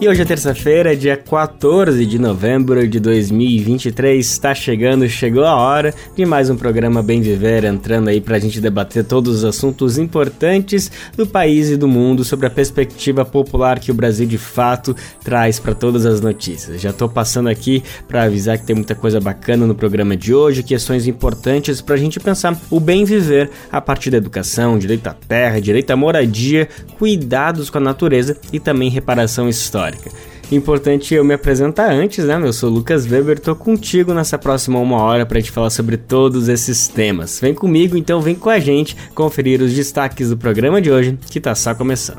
E hoje é terça-feira, dia 14 de novembro de 2023. Está chegando, chegou a hora de mais um programa Bem Viver, entrando aí para a gente debater todos os assuntos importantes do país e do mundo sobre a perspectiva popular que o Brasil de fato traz para todas as notícias. Já estou passando aqui para avisar que tem muita coisa bacana no programa de hoje, questões importantes para a gente pensar o bem viver a partir da educação, direito à terra, direito à moradia, cuidados com a natureza e também reparação histórica histórica. Importante eu me apresentar antes, né? Eu sou Lucas Weber, tô contigo nessa próxima uma hora para te falar sobre todos esses temas. Vem comigo, então vem com a gente conferir os destaques do programa de hoje, que tá só começando.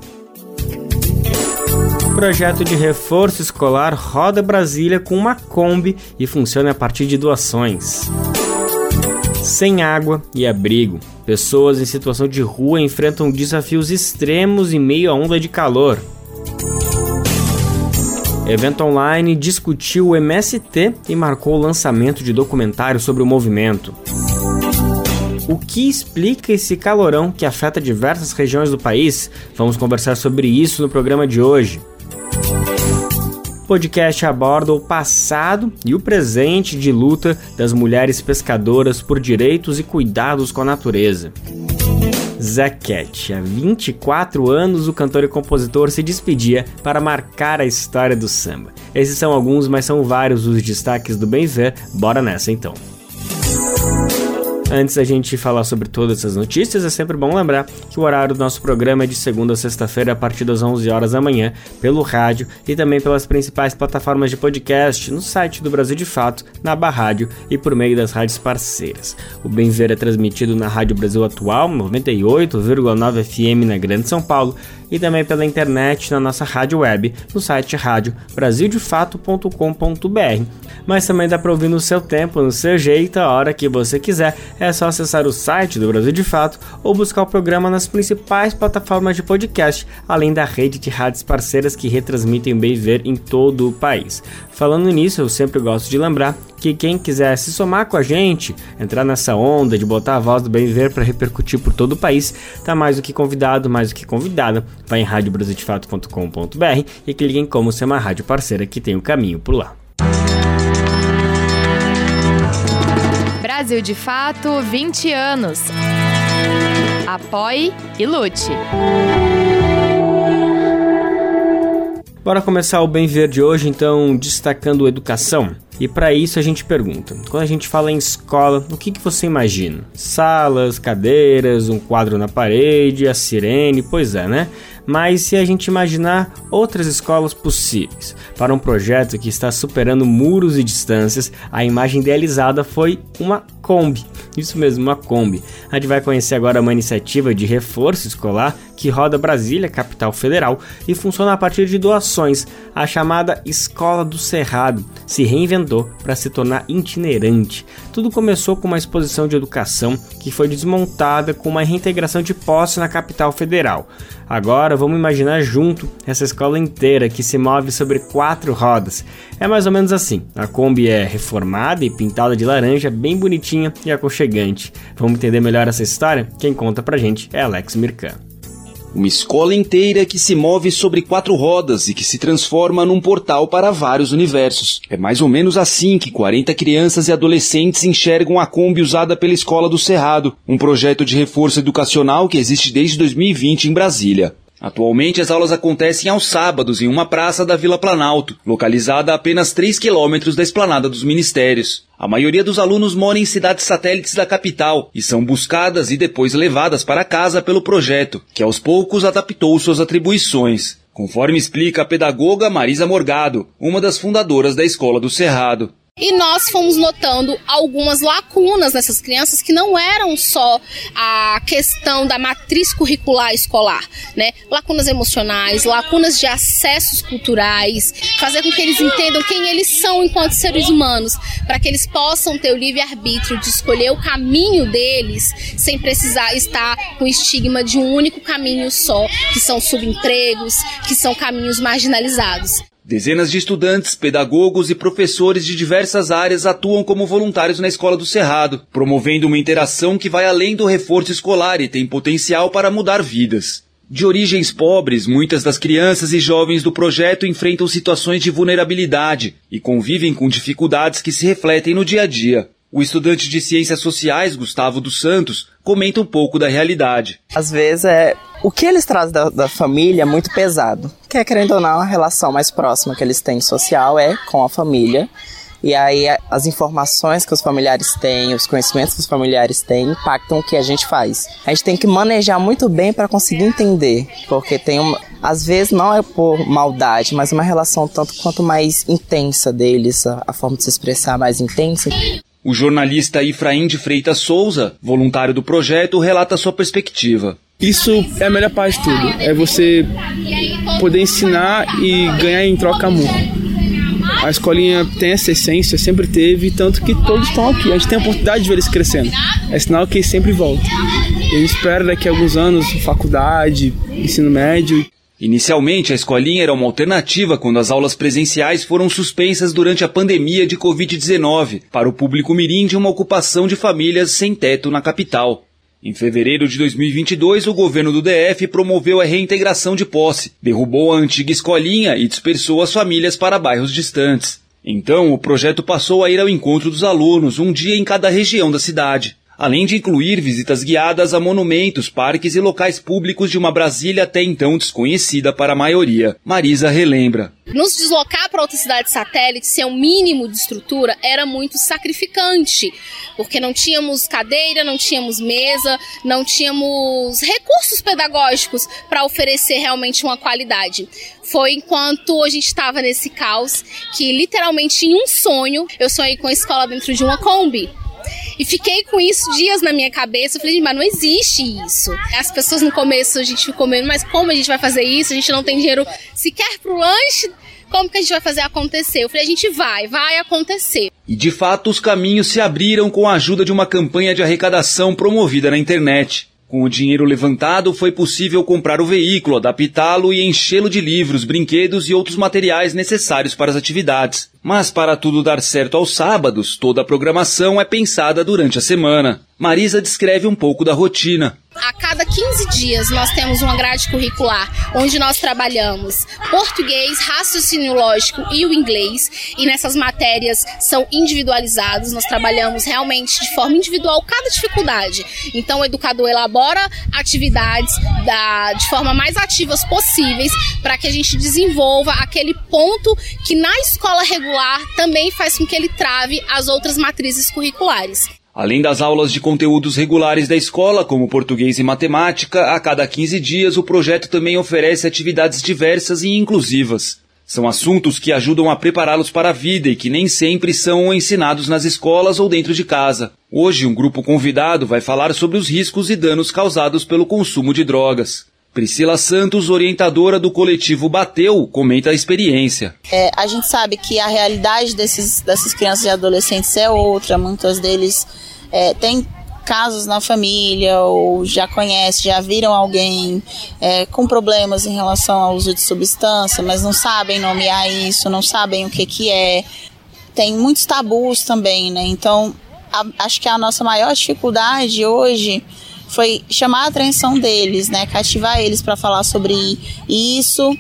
Projeto de reforço escolar roda Brasília com uma Kombi e funciona a partir de doações. Sem água e abrigo, pessoas em situação de rua enfrentam desafios extremos em meio à onda de calor. Evento online discutiu o MST e marcou o lançamento de documentário sobre o movimento. O que explica esse calorão que afeta diversas regiões do país? Vamos conversar sobre isso no programa de hoje. O podcast aborda o passado e o presente de luta das mulheres pescadoras por direitos e cuidados com a natureza. Zaquete. Há 24 anos, o cantor e compositor se despedia para marcar a história do samba. Esses são alguns, mas são vários os destaques do Bem Ver. Bora nessa então. Antes da gente falar sobre todas essas notícias, é sempre bom lembrar que o horário do nosso programa é de segunda a sexta-feira a partir das 11 horas da manhã, pelo rádio e também pelas principais plataformas de podcast, no site do Brasil de Fato, na aba rádio e por meio das rádios parceiras. O Bem Ver é transmitido na Rádio Brasil Atual, 98,9 FM na Grande São Paulo e também pela internet na nossa rádio web, no site rádio brasildefato.com.br. Mas também dá para ouvir no seu tempo, no seu jeito, a hora que você quiser. É só acessar o site do Brasil de Fato ou buscar o programa nas principais plataformas de podcast, além da rede de rádios parceiras que retransmitem Bem Ver em todo o país. Falando nisso, eu sempre gosto de lembrar que quem quiser se somar com a gente, entrar nessa onda de botar a voz do Bem Ver para repercutir por todo o país, tá mais do que convidado, mais do que convidada. Vai em radiobrasildefato.com.br e clique em como ser uma rádio parceira que tem o caminho por lá. Brasil de Fato 20 anos. Apoie e lute. Bora começar o Bem Ver de hoje, então, destacando educação. E para isso a gente pergunta: quando a gente fala em escola, o que, que você imagina? Salas, cadeiras, um quadro na parede, a sirene, pois é, né? Mas se a gente imaginar outras escolas possíveis para um projeto que está superando muros e distâncias, a imagem idealizada foi uma Kombi. Isso mesmo, uma Kombi. A gente vai conhecer agora uma iniciativa de reforço escolar que roda Brasília, capital federal, e funciona a partir de doações. A chamada Escola do Cerrado se reinventou para se tornar itinerante. Tudo começou com uma exposição de educação que foi desmontada com uma reintegração de posse na capital federal. Agora vamos imaginar junto essa escola inteira que se move sobre quatro rodas. É mais ou menos assim: a Kombi é reformada e pintada de laranja, bem bonitinha e aconchegante. Vamos entender melhor essa história? Quem conta pra gente é Alex Mirkan. Uma escola inteira que se move sobre quatro rodas e que se transforma num portal para vários universos. É mais ou menos assim que 40 crianças e adolescentes enxergam a Kombi usada pela Escola do Cerrado, um projeto de reforço educacional que existe desde 2020 em Brasília. Atualmente, as aulas acontecem aos sábados em uma praça da Vila Planalto, localizada a apenas 3 quilômetros da esplanada dos ministérios. A maioria dos alunos mora em cidades satélites da capital e são buscadas e depois levadas para casa pelo projeto, que aos poucos adaptou suas atribuições. Conforme explica a pedagoga Marisa Morgado, uma das fundadoras da Escola do Cerrado. E nós fomos notando algumas lacunas nessas crianças que não eram só a questão da matriz curricular escolar, né? Lacunas emocionais, lacunas de acessos culturais, fazer com que eles entendam quem eles são enquanto seres humanos, para que eles possam ter o livre-arbítrio de escolher o caminho deles sem precisar estar com o estigma de um único caminho só, que são subempregos, que são caminhos marginalizados. Dezenas de estudantes, pedagogos e professores de diversas áreas atuam como voluntários na Escola do Cerrado, promovendo uma interação que vai além do reforço escolar e tem potencial para mudar vidas. De origens pobres, muitas das crianças e jovens do projeto enfrentam situações de vulnerabilidade e convivem com dificuldades que se refletem no dia a dia. O estudante de Ciências Sociais, Gustavo dos Santos, comenta um pouco da realidade. Às vezes é o que eles trazem da, da família é muito pesado. Que é, querendo ou não, a relação mais próxima que eles têm social é com a família. E aí as informações que os familiares têm, os conhecimentos que os familiares têm, impactam o que a gente faz. A gente tem que manejar muito bem para conseguir entender, porque tem uma, às vezes não é por maldade, mas uma relação tanto quanto mais intensa deles, a, a forma de se expressar mais intensa. O jornalista Ifraim de Freitas Souza, voluntário do projeto, relata sua perspectiva. Isso é a melhor parte de tudo. É você poder ensinar e ganhar em troca amor. A escolinha tem essa essência, sempre teve, tanto que todos estão aqui. A gente tem a oportunidade de ver eles crescendo. É sinal que eles sempre voltam. E gente espera daqui a alguns anos, faculdade, ensino médio. Inicialmente, a escolinha era uma alternativa quando as aulas presenciais foram suspensas durante a pandemia de Covid-19 para o público mirim de uma ocupação de famílias sem teto na capital. Em fevereiro de 2022, o governo do DF promoveu a reintegração de posse, derrubou a antiga escolinha e dispersou as famílias para bairros distantes. Então, o projeto passou a ir ao encontro dos alunos, um dia em cada região da cidade além de incluir visitas guiadas a monumentos, parques e locais públicos de uma Brasília até então desconhecida para a maioria. Marisa relembra. Nos deslocar para outra cidade satélite, sem um mínimo de estrutura, era muito sacrificante, porque não tínhamos cadeira, não tínhamos mesa, não tínhamos recursos pedagógicos para oferecer realmente uma qualidade. Foi enquanto a gente estava nesse caos que, literalmente, em um sonho, eu sonhei com a escola dentro de uma Kombi. E fiquei com isso dias na minha cabeça. Eu falei, mas não existe isso. As pessoas no começo a gente ficou meio, mas como a gente vai fazer isso? A gente não tem dinheiro sequer pro lanche. Como que a gente vai fazer acontecer? Eu falei, a gente vai, vai acontecer. E de fato, os caminhos se abriram com a ajuda de uma campanha de arrecadação promovida na internet. Com o dinheiro levantado, foi possível comprar o veículo, adaptá-lo e enchê-lo de livros, brinquedos e outros materiais necessários para as atividades. Mas para tudo dar certo aos sábados, toda a programação é pensada durante a semana. Marisa descreve um pouco da rotina. A cada 15 dias nós temos uma grade curricular onde nós trabalhamos português, raciocínio lógico e o inglês. E nessas matérias são individualizados, nós trabalhamos realmente de forma individual cada dificuldade. Então o educador elabora atividades da, de forma mais ativas possíveis para que a gente desenvolva aquele ponto que na escola regular também faz com que ele trave as outras matrizes curriculares. Além das aulas de conteúdos regulares da escola, como português e matemática, a cada 15 dias o projeto também oferece atividades diversas e inclusivas. São assuntos que ajudam a prepará-los para a vida e que nem sempre são ensinados nas escolas ou dentro de casa. Hoje, um grupo convidado vai falar sobre os riscos e danos causados pelo consumo de drogas. Priscila Santos, orientadora do coletivo Bateu, comenta a experiência. É, a gente sabe que a realidade desses, dessas crianças e adolescentes é outra. Muitos deles é, têm casos na família ou já conhecem, já viram alguém é, com problemas em relação ao uso de substância, mas não sabem nomear isso, não sabem o que, que é. Tem muitos tabus também, né? Então, a, acho que a nossa maior dificuldade hoje foi chamar a atenção deles, né? Cativar eles para falar sobre isso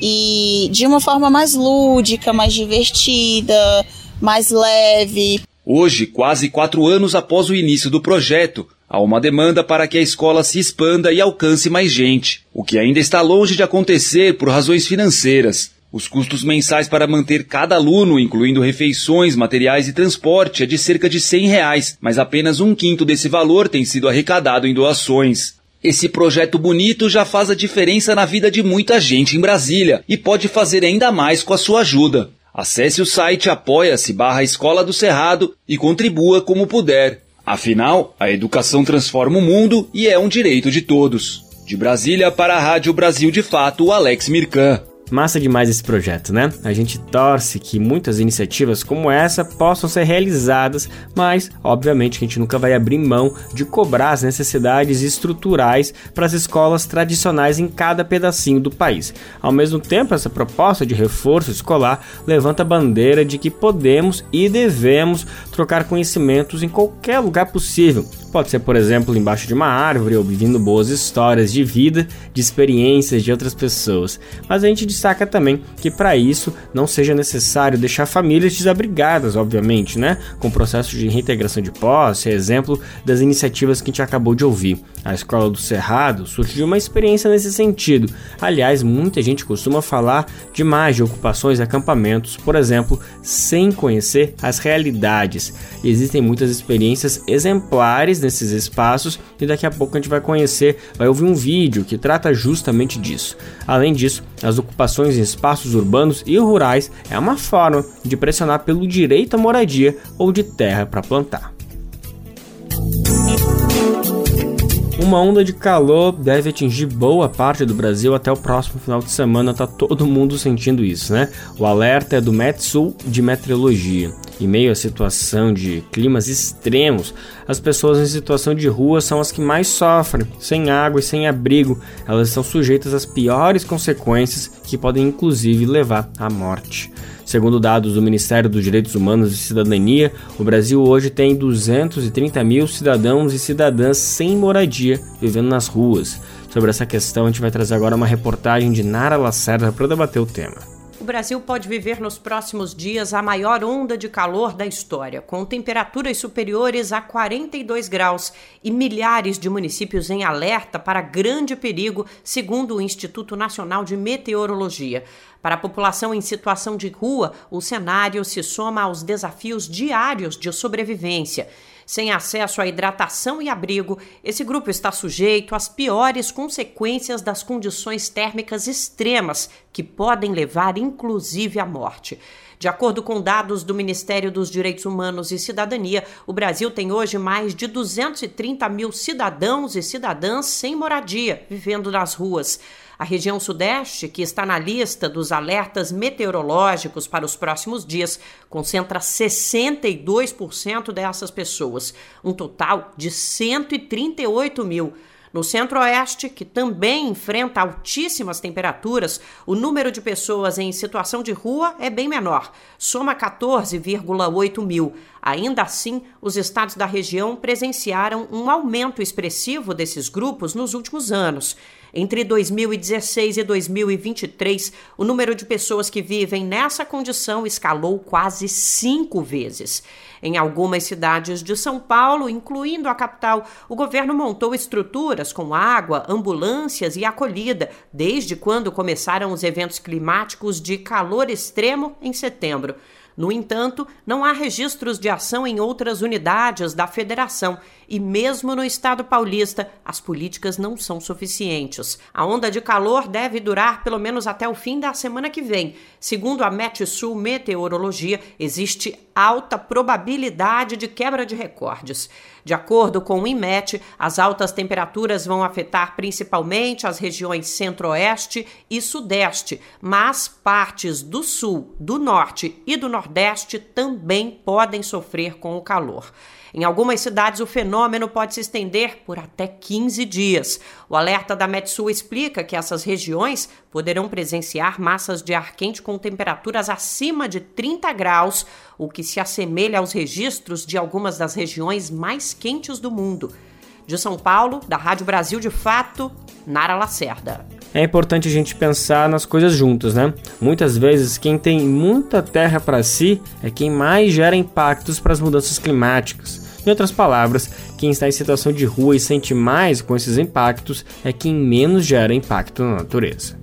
e de uma forma mais lúdica, mais divertida, mais leve. Hoje, quase quatro anos após o início do projeto, há uma demanda para que a escola se expanda e alcance mais gente, o que ainda está longe de acontecer por razões financeiras. Os custos mensais para manter cada aluno, incluindo refeições, materiais e transporte, é de cerca de 100 reais, mas apenas um quinto desse valor tem sido arrecadado em doações. Esse projeto bonito já faz a diferença na vida de muita gente em Brasília e pode fazer ainda mais com a sua ajuda. Acesse o site apoia-se barra Escola do Cerrado e contribua como puder. Afinal, a educação transforma o mundo e é um direito de todos. De Brasília para a Rádio Brasil de Fato, Alex Mirkan. Massa demais esse projeto, né? A gente torce que muitas iniciativas como essa possam ser realizadas, mas obviamente que a gente nunca vai abrir mão de cobrar as necessidades estruturais para as escolas tradicionais em cada pedacinho do país. Ao mesmo tempo, essa proposta de reforço escolar levanta a bandeira de que podemos e devemos trocar conhecimentos em qualquer lugar possível, Pode ser, por exemplo, embaixo de uma árvore, ouvindo boas histórias de vida, de experiências de outras pessoas. Mas a gente destaca também que para isso não seja necessário deixar famílias desabrigadas, obviamente, né? Com o processo de reintegração de posse, exemplo das iniciativas que a gente acabou de ouvir. A Escola do Cerrado surgiu uma experiência nesse sentido. Aliás, muita gente costuma falar demais de ocupações e acampamentos, por exemplo, sem conhecer as realidades. Existem muitas experiências exemplares nesses espaços e daqui a pouco a gente vai conhecer, vai ouvir um vídeo que trata justamente disso. Além disso, as ocupações em espaços urbanos e rurais é uma forma de pressionar pelo direito à moradia ou de terra para plantar. Uma onda de calor deve atingir boa parte do Brasil até o próximo final de semana, tá todo mundo sentindo isso, né? O alerta é do Metsul de Meteorologia. Em meio à situação de climas extremos, as pessoas em situação de rua são as que mais sofrem, sem água e sem abrigo. Elas estão sujeitas às piores consequências que podem inclusive levar à morte. Segundo dados do Ministério dos Direitos Humanos e Cidadania, o Brasil hoje tem 230 mil cidadãos e cidadãs sem moradia vivendo nas ruas. Sobre essa questão, a gente vai trazer agora uma reportagem de Nara Lacerda para debater o tema. O Brasil pode viver nos próximos dias a maior onda de calor da história, com temperaturas superiores a 42 graus e milhares de municípios em alerta para grande perigo, segundo o Instituto Nacional de Meteorologia. Para a população em situação de rua, o cenário se soma aos desafios diários de sobrevivência. Sem acesso à hidratação e abrigo, esse grupo está sujeito às piores consequências das condições térmicas extremas, que podem levar inclusive à morte. De acordo com dados do Ministério dos Direitos Humanos e Cidadania, o Brasil tem hoje mais de 230 mil cidadãos e cidadãs sem moradia, vivendo nas ruas. A região Sudeste, que está na lista dos alertas meteorológicos para os próximos dias, concentra 62% dessas pessoas, um total de 138 mil. No Centro-Oeste, que também enfrenta altíssimas temperaturas, o número de pessoas em situação de rua é bem menor, soma 14,8 mil. Ainda assim, os estados da região presenciaram um aumento expressivo desses grupos nos últimos anos. Entre 2016 e 2023, o número de pessoas que vivem nessa condição escalou quase cinco vezes. Em algumas cidades de São Paulo, incluindo a capital, o governo montou estruturas com água, ambulâncias e acolhida, desde quando começaram os eventos climáticos de calor extremo em setembro. No entanto, não há registros de ação em outras unidades da federação e, mesmo no estado paulista, as políticas não são suficientes. A onda de calor deve durar pelo menos até o fim da semana que vem. Segundo a Metsul Meteorologia, existe alta probabilidade de quebra de recordes. De acordo com o INMET, as altas temperaturas vão afetar principalmente as regiões centro-oeste e sudeste, mas partes do sul, do norte e do nordeste também podem sofrer com o calor. Em algumas cidades, o fenômeno pode se estender por até 15 dias. O alerta da Metsul explica que essas regiões poderão presenciar massas de ar quente com temperaturas acima de 30 graus, o que se assemelha aos registros de algumas das regiões mais quentes do mundo. De São Paulo, da Rádio Brasil de Fato, Nara Lacerda. É importante a gente pensar nas coisas juntas, né? Muitas vezes quem tem muita terra para si é quem mais gera impactos para as mudanças climáticas. Em outras palavras, quem está em situação de rua e sente mais com esses impactos é quem menos gera impacto na natureza.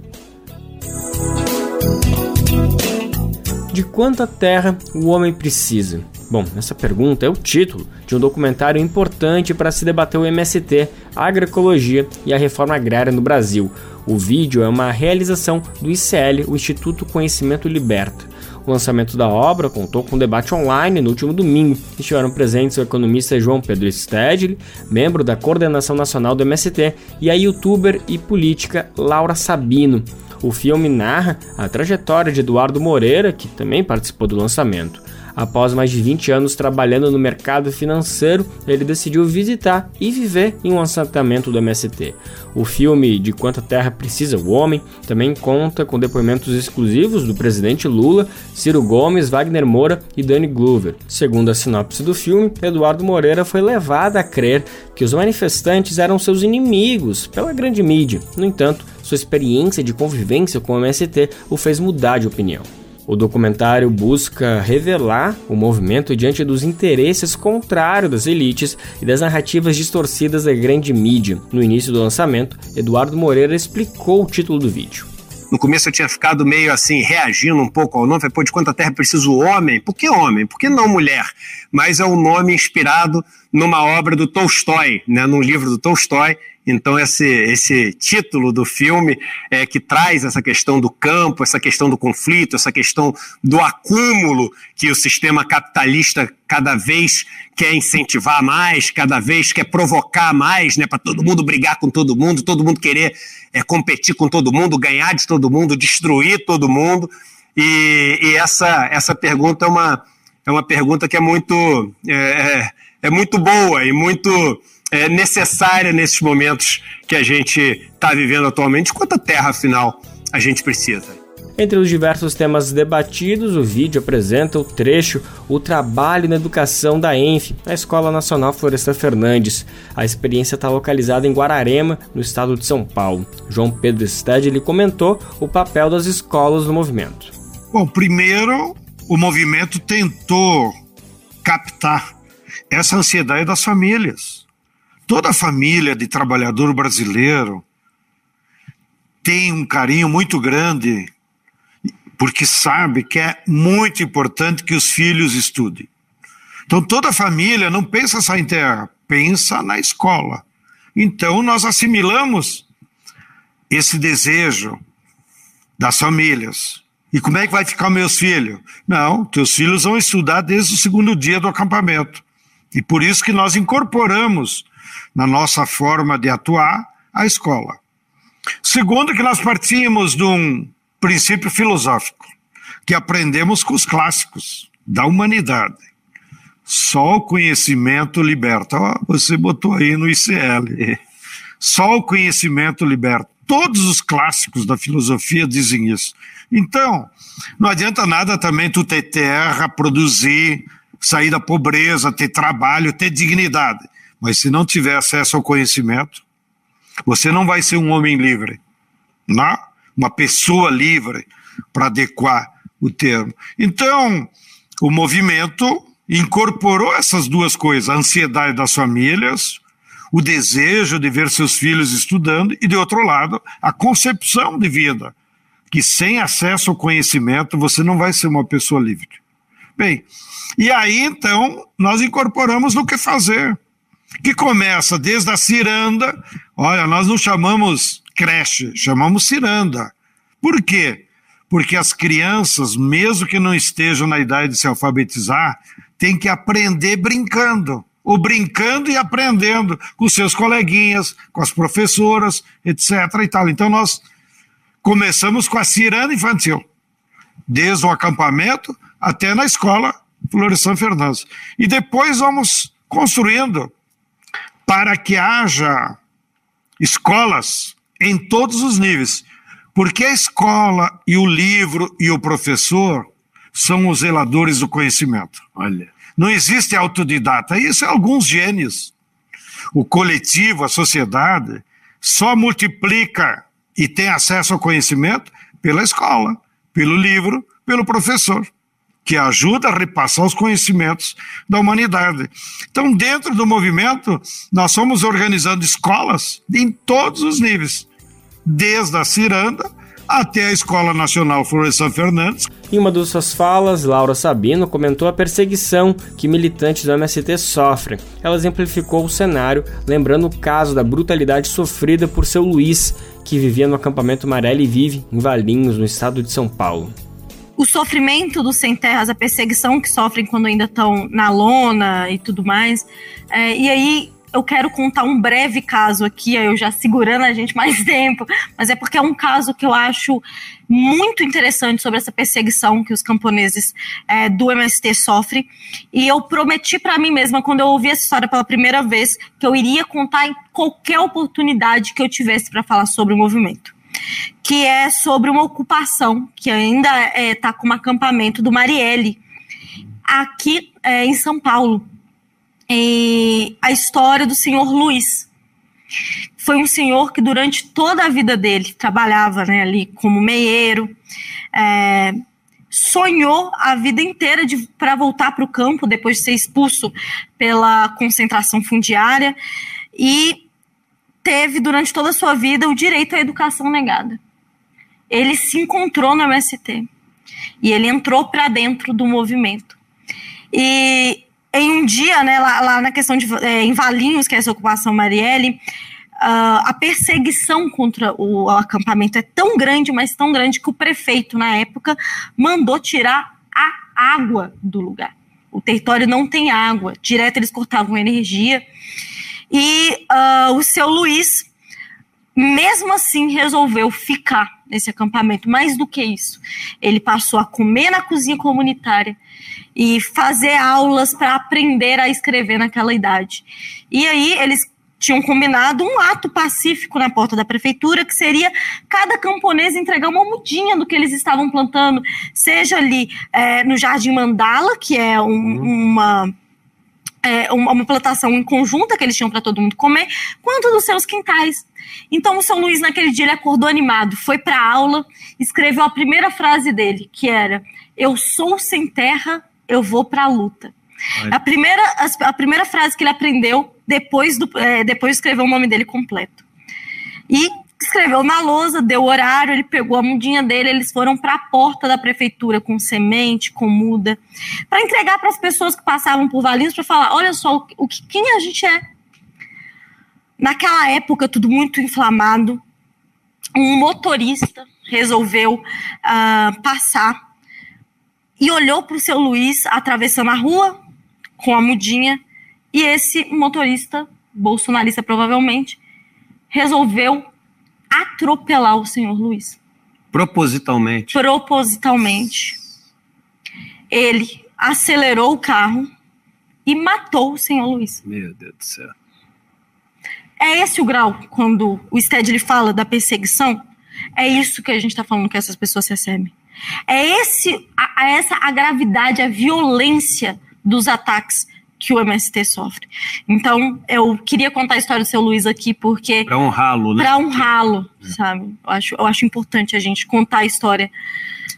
De quanta terra o homem precisa? Bom, essa pergunta é o título de um documentário importante para se debater o MST, a agroecologia e a reforma agrária no Brasil. O vídeo é uma realização do ICL, o Instituto Conhecimento Liberta. O lançamento da obra contou com um debate online no último domingo. Estiveram presentes o economista João Pedro Stedley, membro da coordenação nacional do MST, e a youtuber e política Laura Sabino. O filme narra a trajetória de Eduardo Moreira, que também participou do lançamento. Após mais de 20 anos trabalhando no mercado financeiro, ele decidiu visitar e viver em um assentamento do MST. O filme De Quanta Terra Precisa o Homem também conta com depoimentos exclusivos do presidente Lula, Ciro Gomes, Wagner Moura e Danny Glover. Segundo a sinopse do filme, Eduardo Moreira foi levado a crer que os manifestantes eram seus inimigos pela grande mídia. No entanto, sua experiência de convivência com o MST o fez mudar de opinião. O documentário busca revelar o movimento diante dos interesses contrários das elites e das narrativas distorcidas da grande mídia. No início do lançamento, Eduardo Moreira explicou o título do vídeo. No começo eu tinha ficado meio assim, reagindo um pouco ao nome. Falei, pô, de quanta terra precisa o homem? Por que homem? Por que não mulher? Mas é um nome inspirado numa obra do Tolstói, né, num livro do Tolstói, então, esse, esse título do filme é que traz essa questão do campo, essa questão do conflito, essa questão do acúmulo que o sistema capitalista cada vez quer incentivar mais, cada vez quer provocar mais, né, para todo mundo brigar com todo mundo, todo mundo querer é, competir com todo mundo, ganhar de todo mundo, destruir todo mundo. E, e essa, essa pergunta é uma, é uma pergunta que é muito, é, é, é muito boa e muito é, necessária nesses momentos que a gente está vivendo atualmente. Quanta terra, afinal, a gente precisa? Entre os diversos temas debatidos, o vídeo apresenta o trecho O Trabalho na Educação da ENF, a Escola Nacional Floresta Fernandes. A experiência está localizada em Guararema, no estado de São Paulo. João Pedro Stedley comentou o papel das escolas no movimento. Bom, primeiro, o movimento tentou captar essa ansiedade das famílias Toda família de trabalhador brasileiro tem um carinho muito grande, porque sabe que é muito importante que os filhos estudem. Então, toda família não pensa só em terra, pensa na escola. Então, nós assimilamos esse desejo das famílias. E como é que vai ficar meus filhos? Não, teus filhos vão estudar desde o segundo dia do acampamento. E por isso que nós incorporamos na nossa forma de atuar, a escola. Segundo, que nós partimos de um princípio filosófico, que aprendemos com os clássicos da humanidade. Só o conhecimento liberta. Oh, você botou aí no ICL. Só o conhecimento liberta. Todos os clássicos da filosofia dizem isso. Então, não adianta nada também tu ter terra, produzir, sair da pobreza, ter trabalho, ter dignidade. Mas se não tiver acesso ao conhecimento, você não vai ser um homem livre, não? uma pessoa livre, para adequar o termo. Então, o movimento incorporou essas duas coisas: a ansiedade das famílias, o desejo de ver seus filhos estudando, e, de outro lado, a concepção de vida, que sem acesso ao conhecimento você não vai ser uma pessoa livre. Bem, e aí então nós incorporamos no que fazer que começa desde a ciranda. Olha, nós não chamamos creche, chamamos ciranda. Por quê? Porque as crianças, mesmo que não estejam na idade de se alfabetizar, têm que aprender brincando. Ou brincando e aprendendo com seus coleguinhas, com as professoras, etc. E tal. Então nós começamos com a ciranda infantil, desde o acampamento até na escola Florestan Fernandes. E depois vamos construindo para que haja escolas em todos os níveis. Porque a escola e o livro e o professor são os zeladores do conhecimento. Olha, não existe autodidata, isso é alguns gênios. O coletivo, a sociedade, só multiplica e tem acesso ao conhecimento pela escola, pelo livro, pelo professor que ajuda a repassar os conhecimentos da humanidade. Então, dentro do movimento, nós somos organizando escolas em todos os níveis, desde a Ciranda até a Escola Nacional Florestan Fernandes. Em uma de suas falas, Laura Sabino comentou a perseguição que militantes do MST sofrem. Ela exemplificou o cenário, lembrando o caso da brutalidade sofrida por seu Luiz, que vivia no acampamento Marelli Vive, em Valinhos, no estado de São Paulo. O sofrimento dos sem terras, a perseguição que sofrem quando ainda estão na lona e tudo mais. É, e aí eu quero contar um breve caso aqui, eu já segurando a gente mais tempo, mas é porque é um caso que eu acho muito interessante sobre essa perseguição que os camponeses é, do MST sofrem. E eu prometi para mim mesma, quando eu ouvi essa história pela primeira vez, que eu iria contar em qualquer oportunidade que eu tivesse para falar sobre o movimento. Que é sobre uma ocupação que ainda está é, tá como acampamento do Marielle, aqui é, em São Paulo a história do senhor Luiz. Foi um senhor que durante toda a vida dele trabalhava né, ali como meieiro, é, sonhou a vida inteira para voltar para o campo depois de ser expulso pela concentração fundiária e teve durante toda a sua vida o direito à educação negada. Ele se encontrou no MST e ele entrou para dentro do movimento. E em um dia, né, lá, lá na questão de é, em Valinhos, que é essa ocupação Marielle, uh, a perseguição contra o, o, acampamento é tão grande, mas tão grande que o prefeito, na época, mandou tirar a água do lugar. O território não tem água, direto eles cortavam energia. E uh, o seu Luiz, mesmo assim, resolveu ficar nesse acampamento. Mais do que isso, ele passou a comer na cozinha comunitária e fazer aulas para aprender a escrever naquela idade. E aí eles tinham combinado um ato pacífico na porta da prefeitura, que seria cada camponês entregar uma mudinha do que eles estavam plantando, seja ali é, no Jardim Mandala, que é um, uma, é, uma plantação em conjunta que eles tinham para todo mundo comer, quanto nos seus quintais. Então o São Luís naquele dia ele acordou animado, foi para a aula, escreveu a primeira frase dele, que era: "Eu sou sem terra, eu vou para a luta. A primeira, a, a, primeira frase que ele aprendeu depois, do, é, depois de escrever o nome dele completo. E escreveu na lousa, deu horário, ele pegou a mudinha dele, eles foram para a porta da prefeitura com semente, com muda, para entregar para as pessoas que passavam por Valinhos para falar: olha só o, que quem a gente é. Naquela época, tudo muito inflamado, um motorista resolveu uh, passar e olhou para o seu Luiz atravessando a rua com a mudinha e esse motorista, bolsonarista provavelmente, resolveu atropelar o senhor Luiz. Propositalmente. Propositalmente. Ele acelerou o carro e matou o senhor Luiz. Meu Deus do céu. É esse o grau quando o Stedley fala da perseguição? É isso que a gente está falando que essas pessoas recebem. É esse, a, a essa a gravidade, a violência dos ataques que o MST sofre. Então, eu queria contar a história do seu Luiz aqui, porque. Para honrá-lo, né? Para honrá-lo, sabe? Eu acho, eu acho importante a gente contar a história,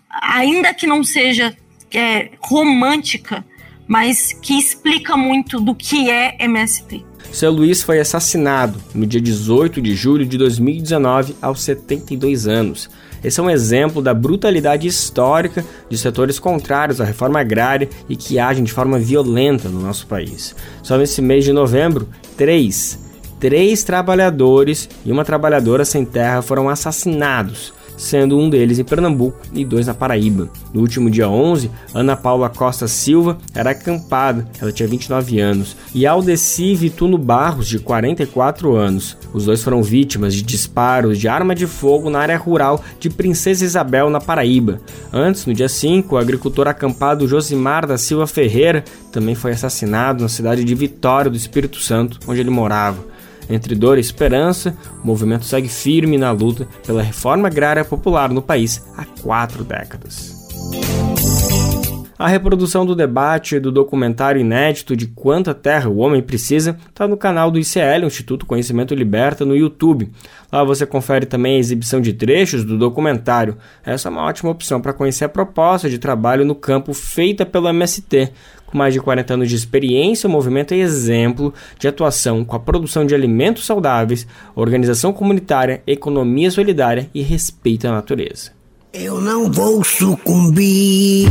ainda que não seja é, romântica, mas que explica muito do que é MST. Seu Luiz foi assassinado no dia 18 de julho de 2019, aos 72 anos. Esse é um exemplo da brutalidade histórica de setores contrários à reforma agrária e que agem de forma violenta no nosso país. Só nesse mês de novembro, três, três trabalhadores e uma trabalhadora sem terra foram assassinados sendo um deles em Pernambuco e dois na Paraíba. No último dia 11, Ana Paula Costa Silva era acampada, ela tinha 29 anos, e Aldeci Vituno Barros, de 44 anos. Os dois foram vítimas de disparos de arma de fogo na área rural de Princesa Isabel, na Paraíba. Antes, no dia 5, o agricultor acampado Josimar da Silva Ferreira também foi assassinado na cidade de Vitória do Espírito Santo, onde ele morava. Entre dor e esperança, o movimento segue firme na luta pela reforma agrária popular no país há quatro décadas. A reprodução do debate do documentário inédito de Quanta Terra o Homem Precisa está no canal do ICL, Instituto Conhecimento Liberta, no YouTube. Lá você confere também a exibição de trechos do documentário. Essa é uma ótima opção para conhecer a proposta de trabalho no campo feita pelo MST. Com mais de 40 anos de experiência, o movimento é exemplo de atuação com a produção de alimentos saudáveis, organização comunitária, economia solidária e respeito à natureza. Eu não vou sucumbir.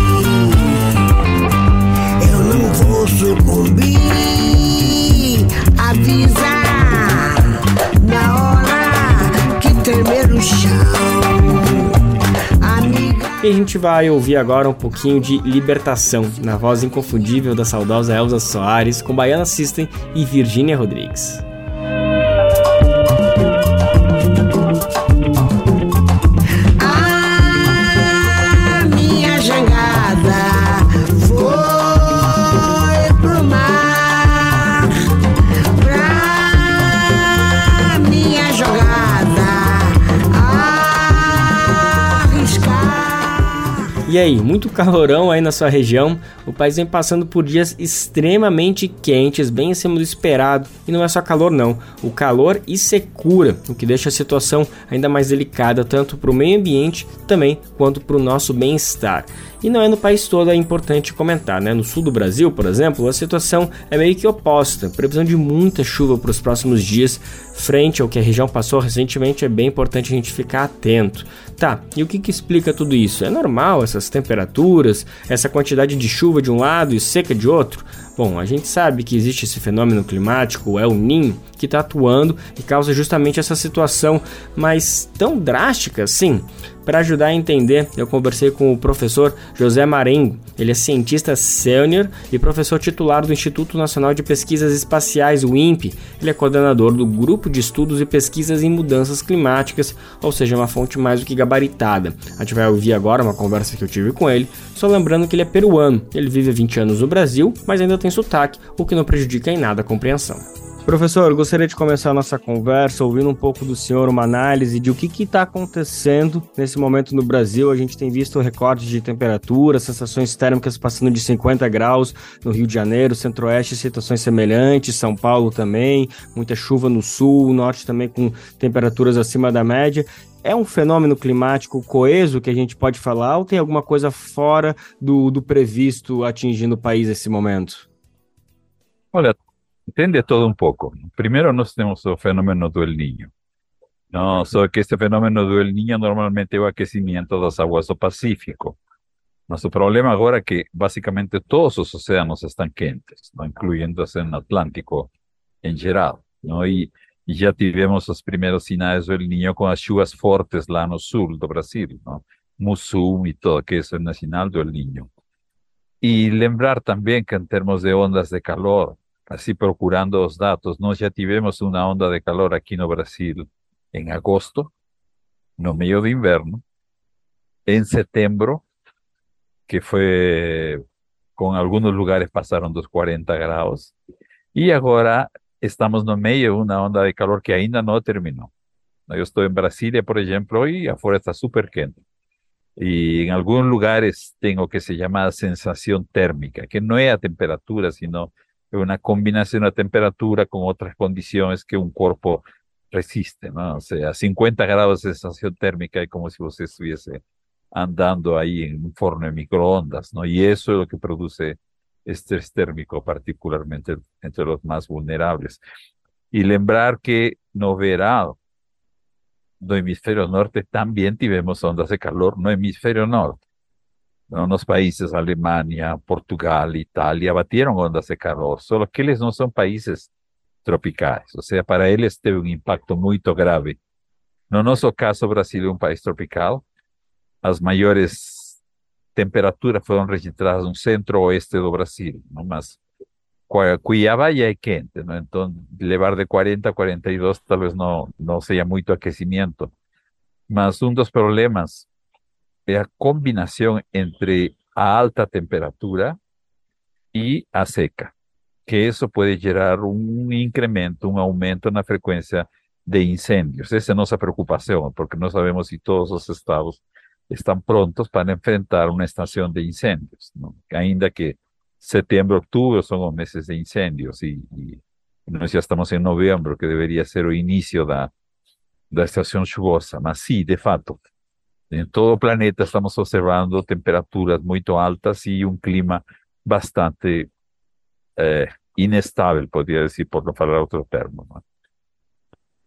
A gente vai ouvir agora um pouquinho de Libertação, na voz inconfundível da saudosa Elza Soares, com Baiana System e Virgínia Rodrigues. E aí, muito calorão aí na sua região? O país vem passando por dias extremamente quentes, bem acima do esperado. E não é só calor, não. O calor e secura, o que deixa a situação ainda mais delicada, tanto para o meio ambiente também quanto para o nosso bem-estar. E não é no país todo, é importante comentar, né? No sul do Brasil, por exemplo, a situação é meio que oposta. Previsão de muita chuva para os próximos dias, frente ao que a região passou recentemente, é bem importante a gente ficar atento. Tá, e o que, que explica tudo isso? É normal essas temperaturas, essa quantidade de chuva de um lado e seca de outro? Bom, a gente sabe que existe esse fenômeno climático, o El Ninho, que está atuando e causa justamente essa situação, mas tão drástica assim. Para ajudar a entender, eu conversei com o professor José Marengo. Ele é cientista sênior e professor titular do Instituto Nacional de Pesquisas Espaciais, o INPE. Ele é coordenador do Grupo de Estudos e Pesquisas em Mudanças Climáticas, ou seja, uma fonte mais do que gabaritada. A gente vai ouvir agora uma conversa que eu tive com ele, só lembrando que ele é peruano. Ele vive há 20 anos no Brasil, mas ainda tem sotaque, o que não prejudica em nada a compreensão. Professor, gostaria de começar a nossa conversa ouvindo um pouco do senhor, uma análise de o que está acontecendo nesse momento no Brasil. A gente tem visto recordes de temperatura, sensações térmicas passando de 50 graus no Rio de Janeiro, Centro-Oeste, situações semelhantes, São Paulo também, muita chuva no sul, norte também com temperaturas acima da média. É um fenômeno climático coeso que a gente pode falar ou tem alguma coisa fora do, do previsto atingindo o país nesse momento? Olha, Depende todo un poco. Primero nos tenemos el fenómeno del niño. No, só que este fenómeno del niño normalmente es o aquecimiento das aguas do Pacífico. Nuestro problema ahora es que básicamente todos los océanos están quentes, ¿no? incluyendo el Atlántico en geral. ¿no? Y, ya tivemos los primeros sinais del niño con las chuvas fortes lá no sul do Brasil, ¿no? Mussum y todo, que es el sinal del niño. Y lembrar también que en términos de ondas de calor, así procurando los datos, nós ya tivemos una onda de calor aquí no Brasil en agosto, no medio de invierno, en septiembre, que fue con algunos lugares pasaron los 40 grados, y ahora estamos no medio de una onda de calor que ainda no terminó. Yo estoy en Brasilia, por ejemplo, y afuera está súper quente. Y en algunos lugares tengo que se llama sensación térmica, que no es a temperatura, sino una combinación de temperatura con otras condiciones que un cuerpo resiste, ¿no? O sea, 50 grados de sensación térmica es como si usted estuviese andando ahí en un forno de microondas, ¿no? Y eso es lo que produce estrés térmico, particularmente entre los más vulnerables. Y lembrar que no verano, no hemisferio norte, también tivemos ondas de calor no hemisferio norte. ¿No? Los países Alemania, Portugal, Italia batieron ondas de calor, solo que ellos no son países tropicales, o sea, para ellos teve un impacto muy grave. No nuestro caso, Brasil es un país tropical, las mayores temperaturas fueron registradas no centro-oeste do Brasil, ¿no? Mas Cuiabá ya es quente, ¿no? Entonces, levar de 40 a 42 tal vez no, no sea mucho aquecimiento. Mas un dos problemas la combinación entre a alta temperatura y a seca, que eso puede generar un incremento, un aumento en la frecuencia de incendios. Esa es nuestra preocupación, porque no sabemos si todos los estados están prontos para enfrentar una estación de incendios, ¿no? ainda que septiembre, octubre son los meses de incendios y, ya estamos en noviembre, que debería ser el inicio de la estación chuvosa, mas sí, de facto, en todo el planeta estamos observando temperaturas muy altas y un clima bastante eh, inestable, podría decir, por não falar outro termo.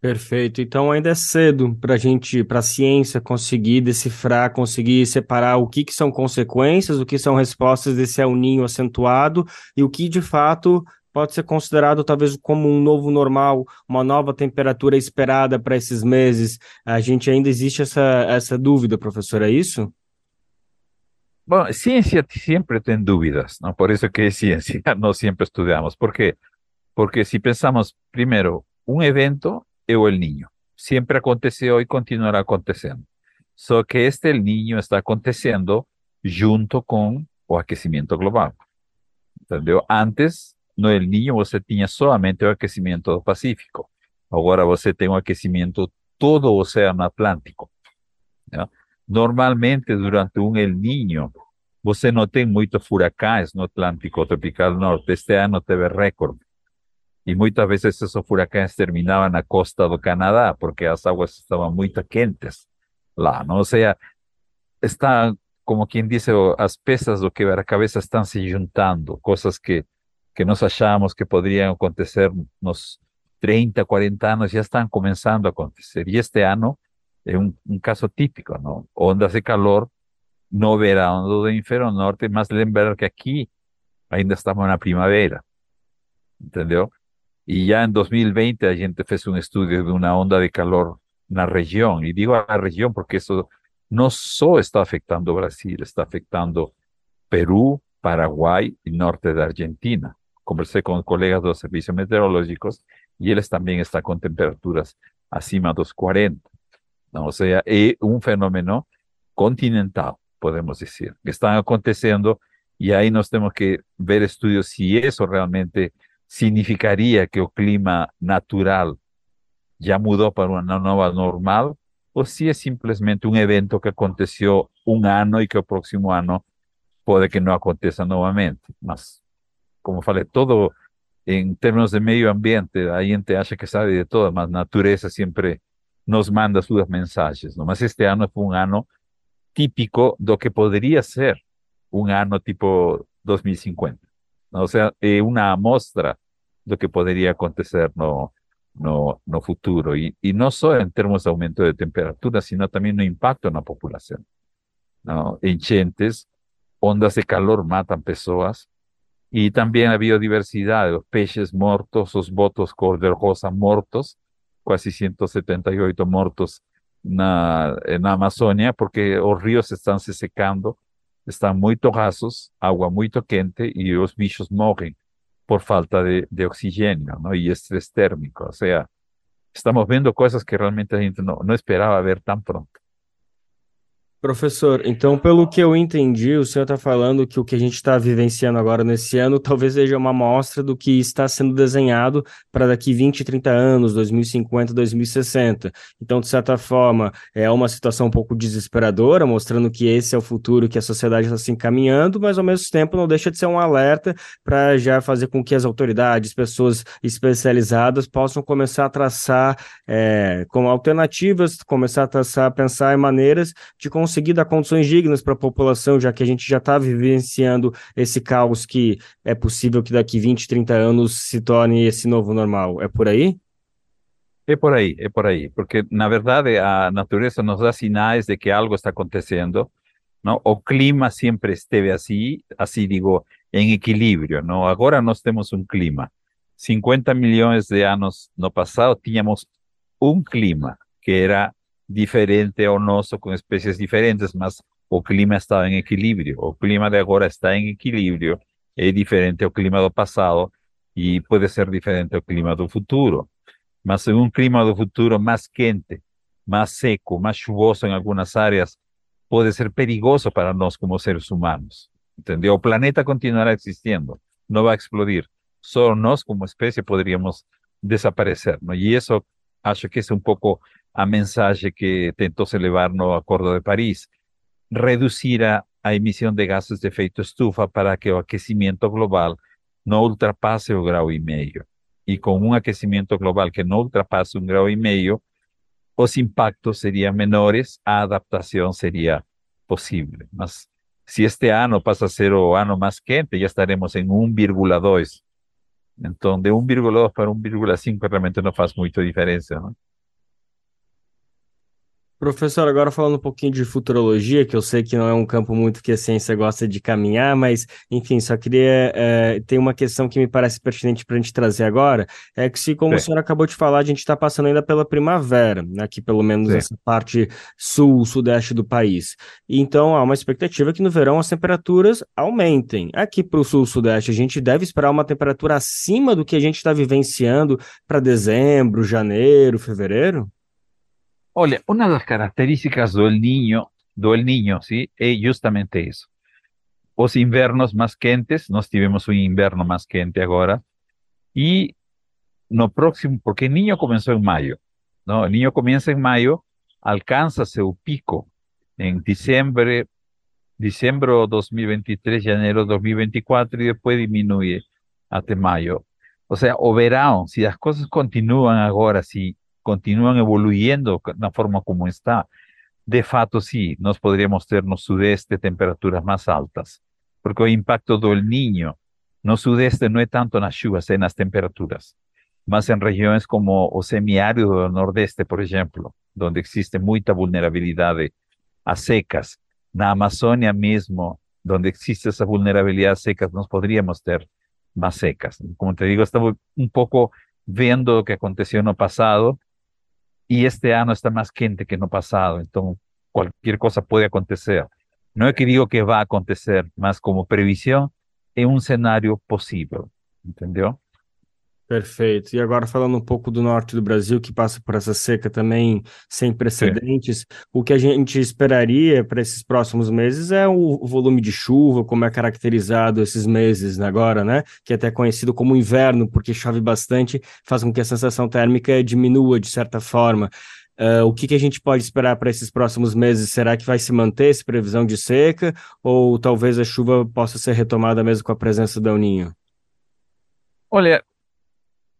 Perfeito. Então ainda é cedo para a gente, para a ciência conseguir decifrar, conseguir separar o que, que são consequências, o que são respostas desse El Ninho acentuado e o que de fato pode ser considerado talvez como um novo normal, uma nova temperatura esperada para esses meses. A gente ainda existe essa, essa dúvida, professor, é isso? Bueno, ciencia siempre tiene dudas, ¿no? Por eso que es ciencia, no siempre estudiamos. ¿Por qué? Porque si pensamos primero, un evento es el niño. Siempre aconteció y continuará aconteciendo. Só que este el niño está acontecendo junto com o aquecimento global. Entendeu? Antes, no el niño você tinha somente o aquecimento do Pacífico. Agora você tem o aquecimento todo o Oceano Atlântico. Normalmente, durante um El Niño, você não tem muitos furacões no Atlântico Tropical Norte. Este ano teve recorde. E muitas vezes esses furacões terminavam na costa do Canadá, porque as águas estavam muito quentes lá, não? Ou seja, está, como quem diz, as peças do quebra-cabeça estão se juntando, coisas que, que nós achávamos que poderiam acontecer nos 30, 40 anos, já estão começando a acontecer. E este ano é um, um caso típico, não? Ondas de calor no verão do hemisfério norte, mas lembrar que aqui ainda estamos na primavera, entendeu? E já em 2020 a gente fez um estudo de uma onda de calor na região, e digo a região porque isso não só está afetando o Brasil, está afetando Peru, Paraguai e norte da Argentina. Conversei com colegas dos serviços meteorológicos e eles também estão com temperaturas acima dos 40. Não, ou seja, é um fenômeno continental, podemos dizer, que está acontecendo e aí nós temos que ver estudos se isso realmente significaria que o clima natural já mudou para uma nova normal ou se é simplesmente um evento que aconteceu um ano e que o próximo ano pode que não aconteça novamente. Mas, como falei, todo em termos de meio ambiente, a gente acha que sabe de todo, mas a natureza sempre nos manda suas mensagens. Não? Mas este ano foi um ano típico do que poderia ser um ano tipo 2050. Não? Ou seja, é uma amostra do que poderia acontecer no, no, no futuro. E, e não só em termos de aumento de temperatura, sino também no impacto na população. Não? Enchentes, ondas de calor matam pessoas, e também a biodiversidade, os peixes mortos, os botos cor-de-rosa mortos, quase 178 mortos na, na Amazônia, porque os rios estão se secando, estão muito rasos, água muito quente e os bichos morrem por falta de, de oxigênio não? e estresse térmico. Ou seja, estamos vendo coisas que realmente a gente não, não esperava ver tão pronto. Professor, então, pelo que eu entendi, o senhor está falando que o que a gente está vivenciando agora nesse ano talvez seja uma amostra do que está sendo desenhado para daqui 20, 30 anos, 2050, 2060. Então, de certa forma, é uma situação um pouco desesperadora, mostrando que esse é o futuro que a sociedade está se encaminhando, mas ao mesmo tempo não deixa de ser um alerta para já fazer com que as autoridades, pessoas especializadas possam começar a traçar é, como alternativas, começar a traçar, pensar em maneiras de conseguir dar condições dignas para a população, já que a gente já está vivenciando esse caos que é possível que daqui 20, 30 anos se torne esse novo normal. É por aí? É por aí, é por aí, porque na verdade a natureza nos dá sinais de que algo está acontecendo, não? O clima sempre esteve assim, assim digo, em equilíbrio, não? Agora nós temos um clima. 50 milhões de anos no passado tínhamos um clima que era diferente ao nosso, com espécies diferentes, mas o clima estava em equilíbrio. O clima de agora está em equilíbrio, é diferente ao clima do passado e pode ser diferente ao clima do futuro. Mas um clima do futuro mais quente, mais seco, mais chuvoso em algumas áreas, pode ser perigoso para nós como seres humanos. Entendeu? O planeta continuará existindo, não vai explodir. Só nós como espécie poderíamos desaparecer. Não? E isso acho que é um pouco a mensagem que tentou se levar no Acordo de Paris, reduzir a, a de gases de efeito estufa para que o aquecimento global não ultrapasse o grau e meio. E com um aquecimento global que não ultrapasse um grau e meio, os impactos seriam menores, a adaptação seria possível. Mas se este ano passa a ser o ano mais quente, já estaremos em 1,2. Então, de 1,2 para 1,5 realmente não faz muita diferença. Não? Professor, agora falando um pouquinho de futurologia, que eu sei que não é um campo muito que a ciência gosta de caminhar, mas, enfim, só queria. É, tem uma questão que me parece pertinente para a gente trazer agora: é que, se, como o senhor acabou de falar, a gente está passando ainda pela primavera, aqui pelo menos Sim. essa parte sul, sudeste do país. Então, há uma expectativa que no verão as temperaturas aumentem. Aqui para o sul, sudeste, a gente deve esperar uma temperatura acima do que a gente está vivenciando para dezembro, janeiro, fevereiro? Olha, uma das características do El Niño, do El Niño, ¿sí? é justamente isso. Os invernos mais quentes, nós tivemos um inverno mais quente agora, e no próximo, porque o Niño começou em maio, não? O Niño começa em maio, alcança seu pico em dezembro, dezembro 2023, janeiro 2024 e depois diminui até maio. Ou seja, o verão, se as coisas continuam agora, se continúan evoluyendo la forma como está, de fato sí, nos podríamos tener no sudeste temperaturas más altas, porque el impacto del niño no sudeste no es tanto en las chuvas, en las temperaturas, más en regiones como o semiárido del nordeste, por ejemplo, donde existe mucha vulnerabilidad a secas. Na Amazonia mismo, donde existe esa vulnerabilidad a secas, nos podríamos tener más secas. Como te digo, estamos un poco viendo lo que aconteció en el pasado y este año está más quente que no pasado, entonces cualquier cosa puede acontecer. No es que digo que va a acontecer, más como previsión é um cenário possível, entendeu? Perfeito. E agora falando um pouco do norte do Brasil, que passa por essa seca também sem precedentes, Sim. o que a gente esperaria para esses próximos meses é o volume de chuva, como é caracterizado esses meses agora, né? Que é até conhecido como inverno, porque chove bastante, faz com que a sensação térmica diminua de certa forma. Uh, o que, que a gente pode esperar para esses próximos meses? Será que vai se manter essa previsão de seca ou talvez a chuva possa ser retomada mesmo com a presença do El Ninho? Olha,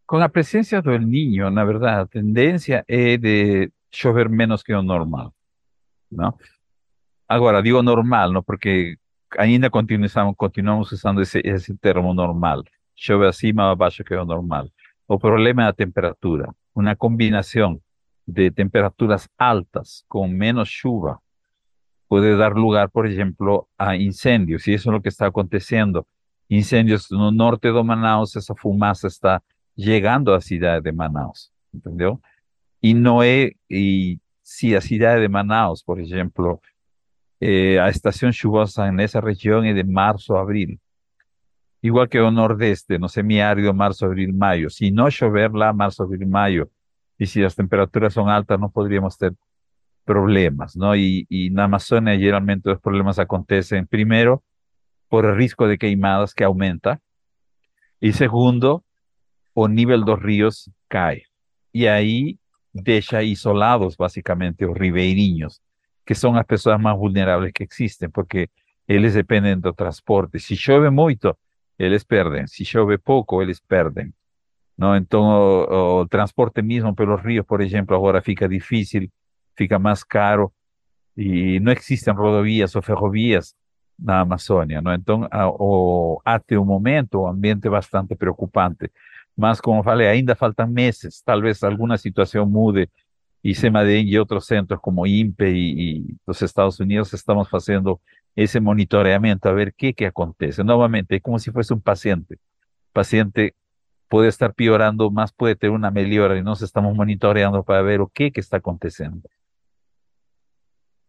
con la presencia del niño, la verdad, la tendencia es de llover menos que lo normal, ¿no? Ahora, digo normal, ¿no? Porque ainda continuamos, usando ese, ese termo normal. Chove acima o abajo que lo normal. O problema la temperatura. Una combinación de temperaturas altas con menos chuva puede dar lugar, por ejemplo, a incendios. Y eso es lo que está aconteciendo. Incendios no norte de Manaus, esa fumaza está llegando a Ciudad de Manaus, ¿entendió? Y no es, y si a Ciudad de Manaus, por ejemplo, eh, a estación chuvosa en esa región es de marzo a abril. Igual que el nordeste, no semiárido, marzo, abril, mayo. Si no llover lá, marzo, abril, mayo, y si las temperaturas son altas, no podríamos tener problemas, ¿no? Y, y en Amazonia generalmente los problemas acontecen, primero, por el riesgo de queimadas que aumenta, y segundo, o nivel dos ríos cae. Y ahí deja isolados básicamente los ribeirinhos, que son las personas más vulnerables que existen, porque ellos dependen del transporte. Si llueve mucho, ellos pierden. Si llueve poco, ellos pierden. ¿no? Entonces, el transporte mismo por los ríos, por ejemplo, ahora fica difícil, fica más caro, y no existen rodovías o ferrovías na Amazônia, ¿no? Entonces, o, hasta un momento, un ambiente bastante preocupante. Mas, como falei, ainda faltam meses, talvez alguma situação mude e SEMADEM e outros centros como INPE e, e dos Estados Unidos estamos fazendo esse monitoreamento a ver o que, acontece. Novamente, é como se fosse um paciente. Paciente pode estar piorando, mas pode ter uma melhora e nós estamos monitoreando para ver o que, que está acontecendo.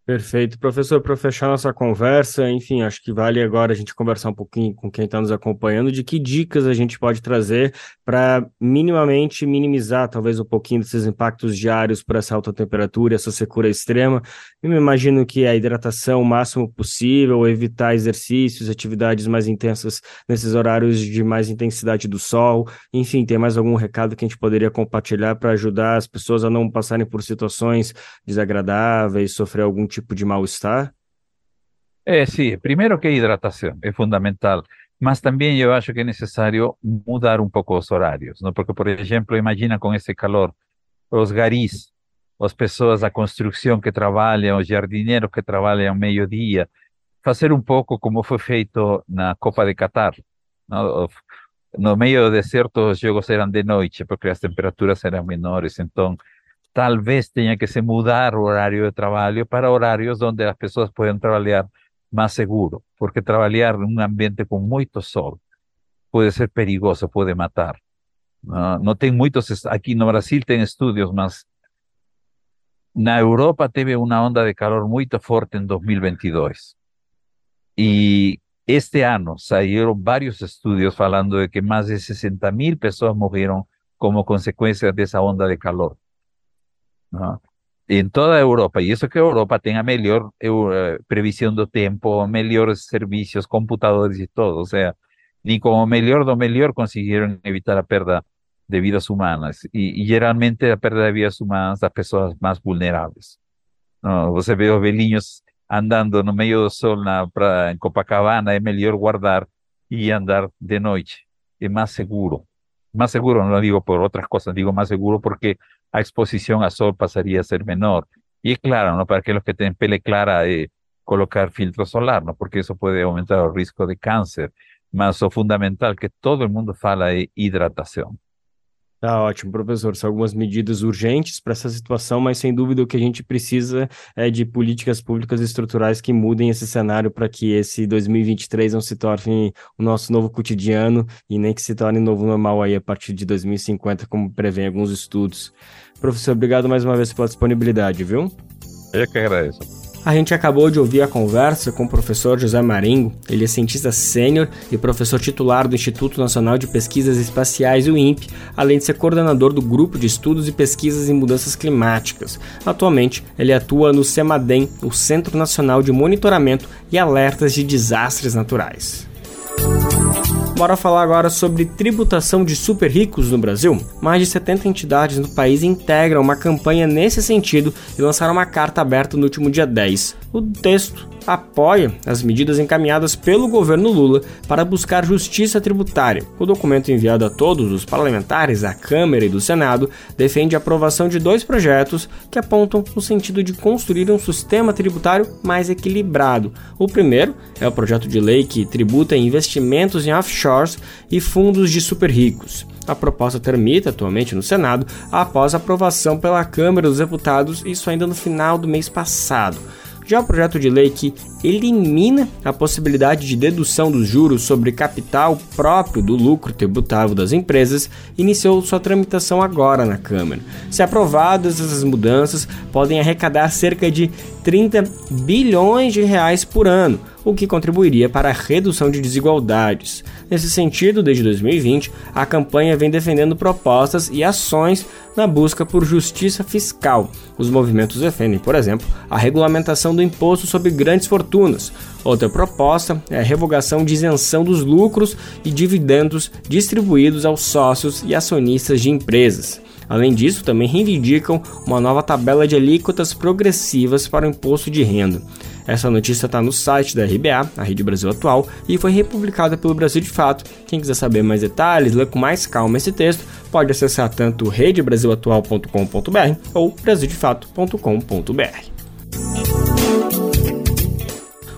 Perfeito. Professor, para fechar nossa conversa, enfim, acho que vale agora a gente conversar um pouquinho com quem está nos acompanhando de que dicas a gente pode trazer para minimamente minimizar talvez um pouquinho desses impactos diários por essa alta temperatura, essa secura extrema. Eu me imagino que a hidratação o máximo possível, evitar exercícios, atividades mais intensas nesses horários de mais intensidade do sol. Enfim, tem mais algum recado que a gente poderia compartilhar para ajudar as pessoas a não passarem por situações desagradáveis, sofrer algum tipo tipo de mal-estar? É, sim. Primeiro que a hidratação é fundamental, mas também eu acho que é necessário mudar um pouco os horários, não? Porque, por exemplo, imagina com esse calor, os garis, as pessoas da construção que trabalham, os jardineiros que trabalham meio-dia, fazer um pouco como foi feito na Copa de Qatar. Não? No meio do deserto, os jogos eram de noite, porque as temperaturas eram menores, então talvez tenha que se mudar o horário de trabalho para horários onde as pessoas podem trabalhar mais seguro, porque trabalhar num ambiente com muito sol pode ser perigoso, pode matar. Não, não tem muitos, aqui no Brasil tem estudos, mas na Europa teve uma onda de calor muito forte em 2022. E este ano saíram vários estudos falando de que mais de 60 mil pessoas morreram como consequência dessa onda de calor. ¿No? En toda Europa, y eso que Europa tenga mejor eh, previsión do tempo, melhores servicios, computadores y todo, o sea, ni como melhor do melhor consiguieron evitar la pérdida de vidas humanas, y, y geralmente la pérdida de vidas humanas das pessoas más vulnerables. ¿no? Você vê os velhinhos andando no meio do sol na, pra, Copacabana, é melhor guardar e andar de noite, é mais seguro. Más seguro, no lo digo por otras cosas, digo más seguro porque a exposición a sol pasaría a ser menor. Y es claro, ¿no? Para que los que tienen pele clara, eh, colocar filtro solar, ¿no? Porque eso puede aumentar el riesgo de cáncer. Más o fundamental que todo el mundo fala de hidratación. Tá ótimo, professor. São algumas medidas urgentes para essa situação, mas sem dúvida o que a gente precisa é de políticas públicas estruturais que mudem esse cenário para que esse 2023 não se torne o nosso novo cotidiano e nem que se torne novo normal aí a partir de 2050, como prevêem alguns estudos. Professor, obrigado mais uma vez pela disponibilidade, viu? Eu que agradeço. A gente acabou de ouvir a conversa com o professor José Maringo. Ele é cientista sênior e professor titular do Instituto Nacional de Pesquisas Espaciais, o INPE, além de ser coordenador do Grupo de Estudos e Pesquisas em Mudanças Climáticas. Atualmente, ele atua no CEMADEM, o Centro Nacional de Monitoramento e Alertas de Desastres Naturais. Bora falar agora sobre tributação de super ricos no Brasil. Mais de 70 entidades no país integram uma campanha nesse sentido e lançaram uma carta aberta no último dia 10. O texto apoia as medidas encaminhadas pelo governo Lula para buscar justiça tributária. O documento enviado a todos os parlamentares da Câmara e do Senado defende a aprovação de dois projetos que apontam no sentido de construir um sistema tributário mais equilibrado. O primeiro é o projeto de lei que tributa investimentos em offshores e fundos de super ricos. A proposta tramita atualmente no Senado após aprovação pela Câmara dos Deputados, isso ainda no final do mês passado. Já o projeto de lei que elimina a possibilidade de dedução dos juros sobre capital próprio do lucro tributável das empresas iniciou sua tramitação agora na Câmara. Se aprovadas, essas mudanças podem arrecadar cerca de 30 bilhões de reais por ano, o que contribuiria para a redução de desigualdades. Nesse sentido, desde 2020, a campanha vem defendendo propostas e ações na busca por justiça fiscal. Os movimentos defendem, por exemplo, a regulamentação do imposto sobre grandes fortunas. Outra proposta é a revogação de isenção dos lucros e dividendos distribuídos aos sócios e acionistas de empresas. Além disso, também reivindicam uma nova tabela de alíquotas progressivas para o imposto de renda. Essa notícia está no site da RBA, a Rede Brasil Atual, e foi republicada pelo Brasil de Fato. Quem quiser saber mais detalhes, ler com mais calma esse texto, pode acessar tanto redebrasilatual.com.br ou brasildefato.com.br.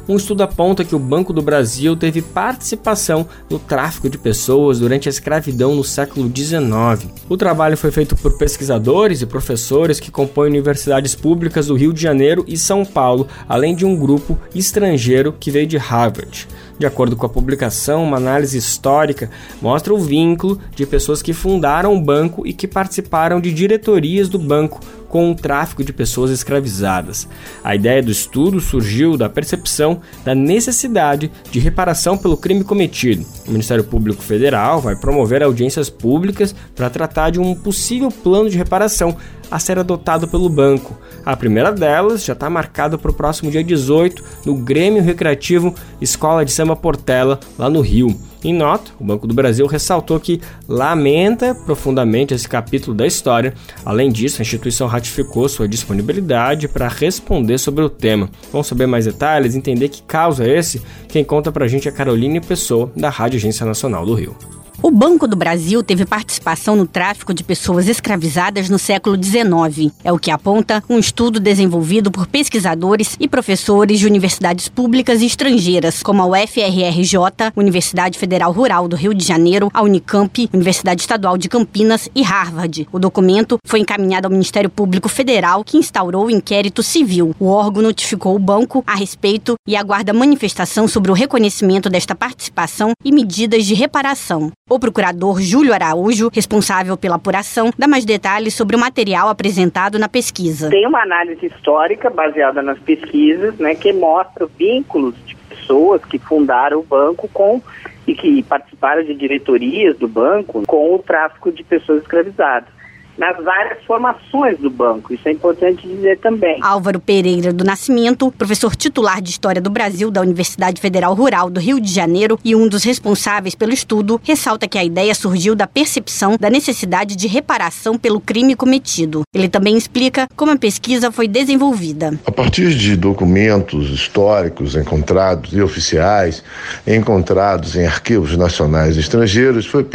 Um estudo aponta que o Banco do Brasil teve participação no tráfico de pessoas durante a escravidão no século XIX. O trabalho foi feito por pesquisadores e professores que compõem universidades públicas do Rio de Janeiro e São Paulo, além de um grupo estrangeiro que veio de Harvard. De acordo com a publicação, uma análise histórica mostra o vínculo de pessoas que fundaram o banco e que participaram de diretorias do banco com o tráfico de pessoas escravizadas. A ideia do estudo surgiu da percepção da necessidade de reparação pelo crime cometido. O Ministério Público Federal vai promover audiências públicas para tratar de um possível plano de reparação a ser adotado pelo banco. A primeira delas já está marcada para o próximo dia 18 no Grêmio Recreativo Escola de Samba Portela, lá no Rio. Em nota, o Banco do Brasil ressaltou que lamenta profundamente esse capítulo da história. Além disso, a instituição ratificou sua disponibilidade para responder sobre o tema. Vamos saber mais detalhes, entender que causa é esse? Quem conta para a gente é Caroline Pessoa, da Rádio Agência Nacional do Rio. O Banco do Brasil teve participação no tráfico de pessoas escravizadas no século XIX. É o que aponta um estudo desenvolvido por pesquisadores e professores de universidades públicas e estrangeiras, como a UFRRJ, Universidade Federal Rural do Rio de Janeiro, a Unicamp, Universidade Estadual de Campinas e Harvard. O documento foi encaminhado ao Ministério Público Federal, que instaurou o inquérito civil. O órgão notificou o banco a respeito e aguarda manifestação sobre o reconhecimento desta participação e medidas de reparação. O procurador Júlio Araújo, responsável pela apuração, dá mais detalhes sobre o material apresentado na pesquisa. Tem uma análise histórica baseada nas pesquisas, né, que mostra vínculos de pessoas que fundaram o banco com e que participaram de diretorias do banco com o tráfico de pessoas escravizadas nas várias formações do banco. Isso é importante dizer também. Álvaro Pereira do Nascimento, professor titular de História do Brasil da Universidade Federal Rural do Rio de Janeiro e um dos responsáveis pelo estudo, ressalta que a ideia surgiu da percepção da necessidade de reparação pelo crime cometido. Ele também explica como a pesquisa foi desenvolvida. A partir de documentos históricos encontrados e oficiais, encontrados em arquivos nacionais e estrangeiros, foi,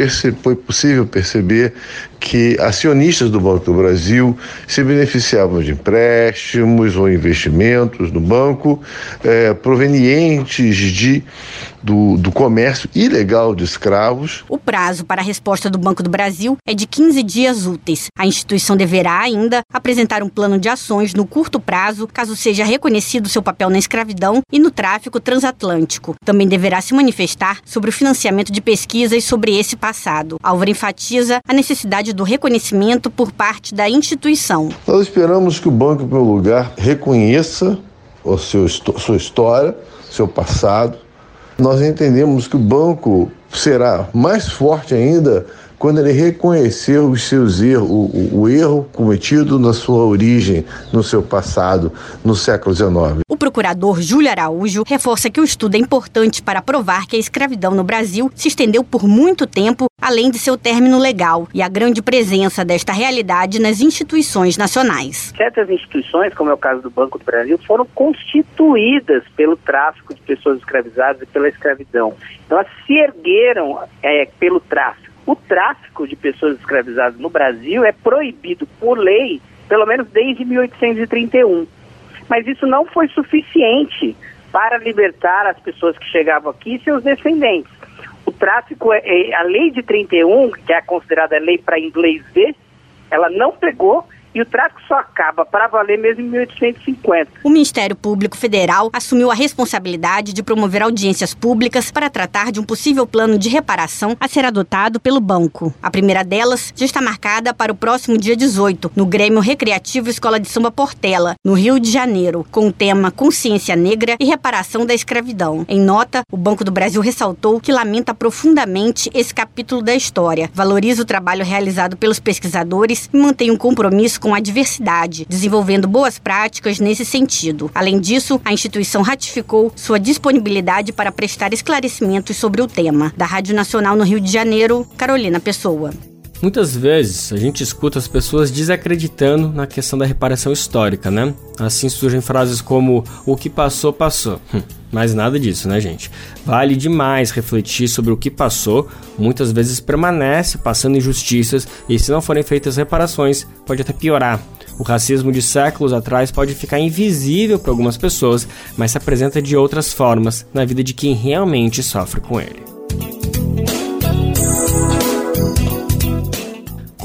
foi possível perceber que acionistas do Banco do Brasil se beneficiavam de empréstimos ou investimentos no banco eh, provenientes de do, do comércio ilegal de escravos. O prazo para a resposta do Banco do Brasil é de 15 dias úteis. A instituição deverá ainda apresentar um plano de ações no curto prazo, caso seja reconhecido seu papel na escravidão e no tráfico transatlântico. Também deverá se manifestar sobre o financiamento de pesquisas sobre esse passado. Álvaro enfatiza a necessidade do reconhecimento por parte da instituição. Nós esperamos que o banco, em primeiro lugar, reconheça o seu, sua história, seu passado, nós entendemos que o banco será mais forte ainda quando ele reconhecer os seus erros, o, o, erro cometido na sua origem, no seu passado, no século XIX. O procurador Júlio Araújo reforça que o estudo é importante para provar que a escravidão no Brasil se estendeu por muito tempo, além de seu término legal, e a grande presença desta realidade nas instituições nacionais. Certas instituições, como é o caso do Banco do Brasil, foram constituídas pelo tráfico de pessoas escravizadas e pela escravidão. Então, elas se ergueram é, pelo tráfico. O tráfico de pessoas escravizadas no Brasil é proibido por lei, pelo menos desde 1831. Mas isso não foi suficiente para libertar as pessoas que chegavam aqui e seus descendentes. O tráfico, é, é a lei de 31, que é considerada lei para inglês ver, ela não pegou e o tráfico só acaba para valer mesmo em 1850. O Ministério Público Federal assumiu a responsabilidade de promover audiências públicas para tratar de um possível plano de reparação a ser adotado pelo banco. A primeira delas já está marcada para o próximo dia 18, no Grêmio Recreativo Escola de Samba Portela, no Rio de Janeiro, com o tema Consciência Negra e Reparação da Escravidão. Em nota, o Banco do Brasil ressaltou que lamenta profundamente esse capítulo da história, valoriza o trabalho realizado pelos pesquisadores e mantém um compromisso com a diversidade, desenvolvendo boas práticas nesse sentido. Além disso, a instituição ratificou sua disponibilidade para prestar esclarecimentos sobre o tema. Da Rádio Nacional no Rio de Janeiro, Carolina Pessoa. Muitas vezes a gente escuta as pessoas desacreditando na questão da reparação histórica, né? Assim surgem frases como o que passou, passou. Hum, mas nada disso, né, gente? Vale demais refletir sobre o que passou, muitas vezes permanece passando injustiças e se não forem feitas reparações, pode até piorar. O racismo de séculos atrás pode ficar invisível para algumas pessoas, mas se apresenta de outras formas na vida de quem realmente sofre com ele.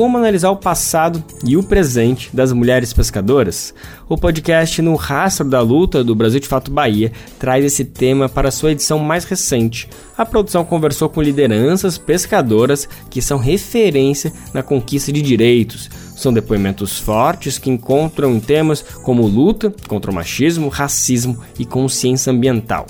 Como analisar o passado e o presente das mulheres pescadoras? O podcast No Rastro da Luta do Brasil de Fato Bahia traz esse tema para sua edição mais recente. A produção conversou com lideranças pescadoras que são referência na conquista de direitos. São depoimentos fortes que encontram em temas como luta contra o machismo, racismo e consciência ambiental.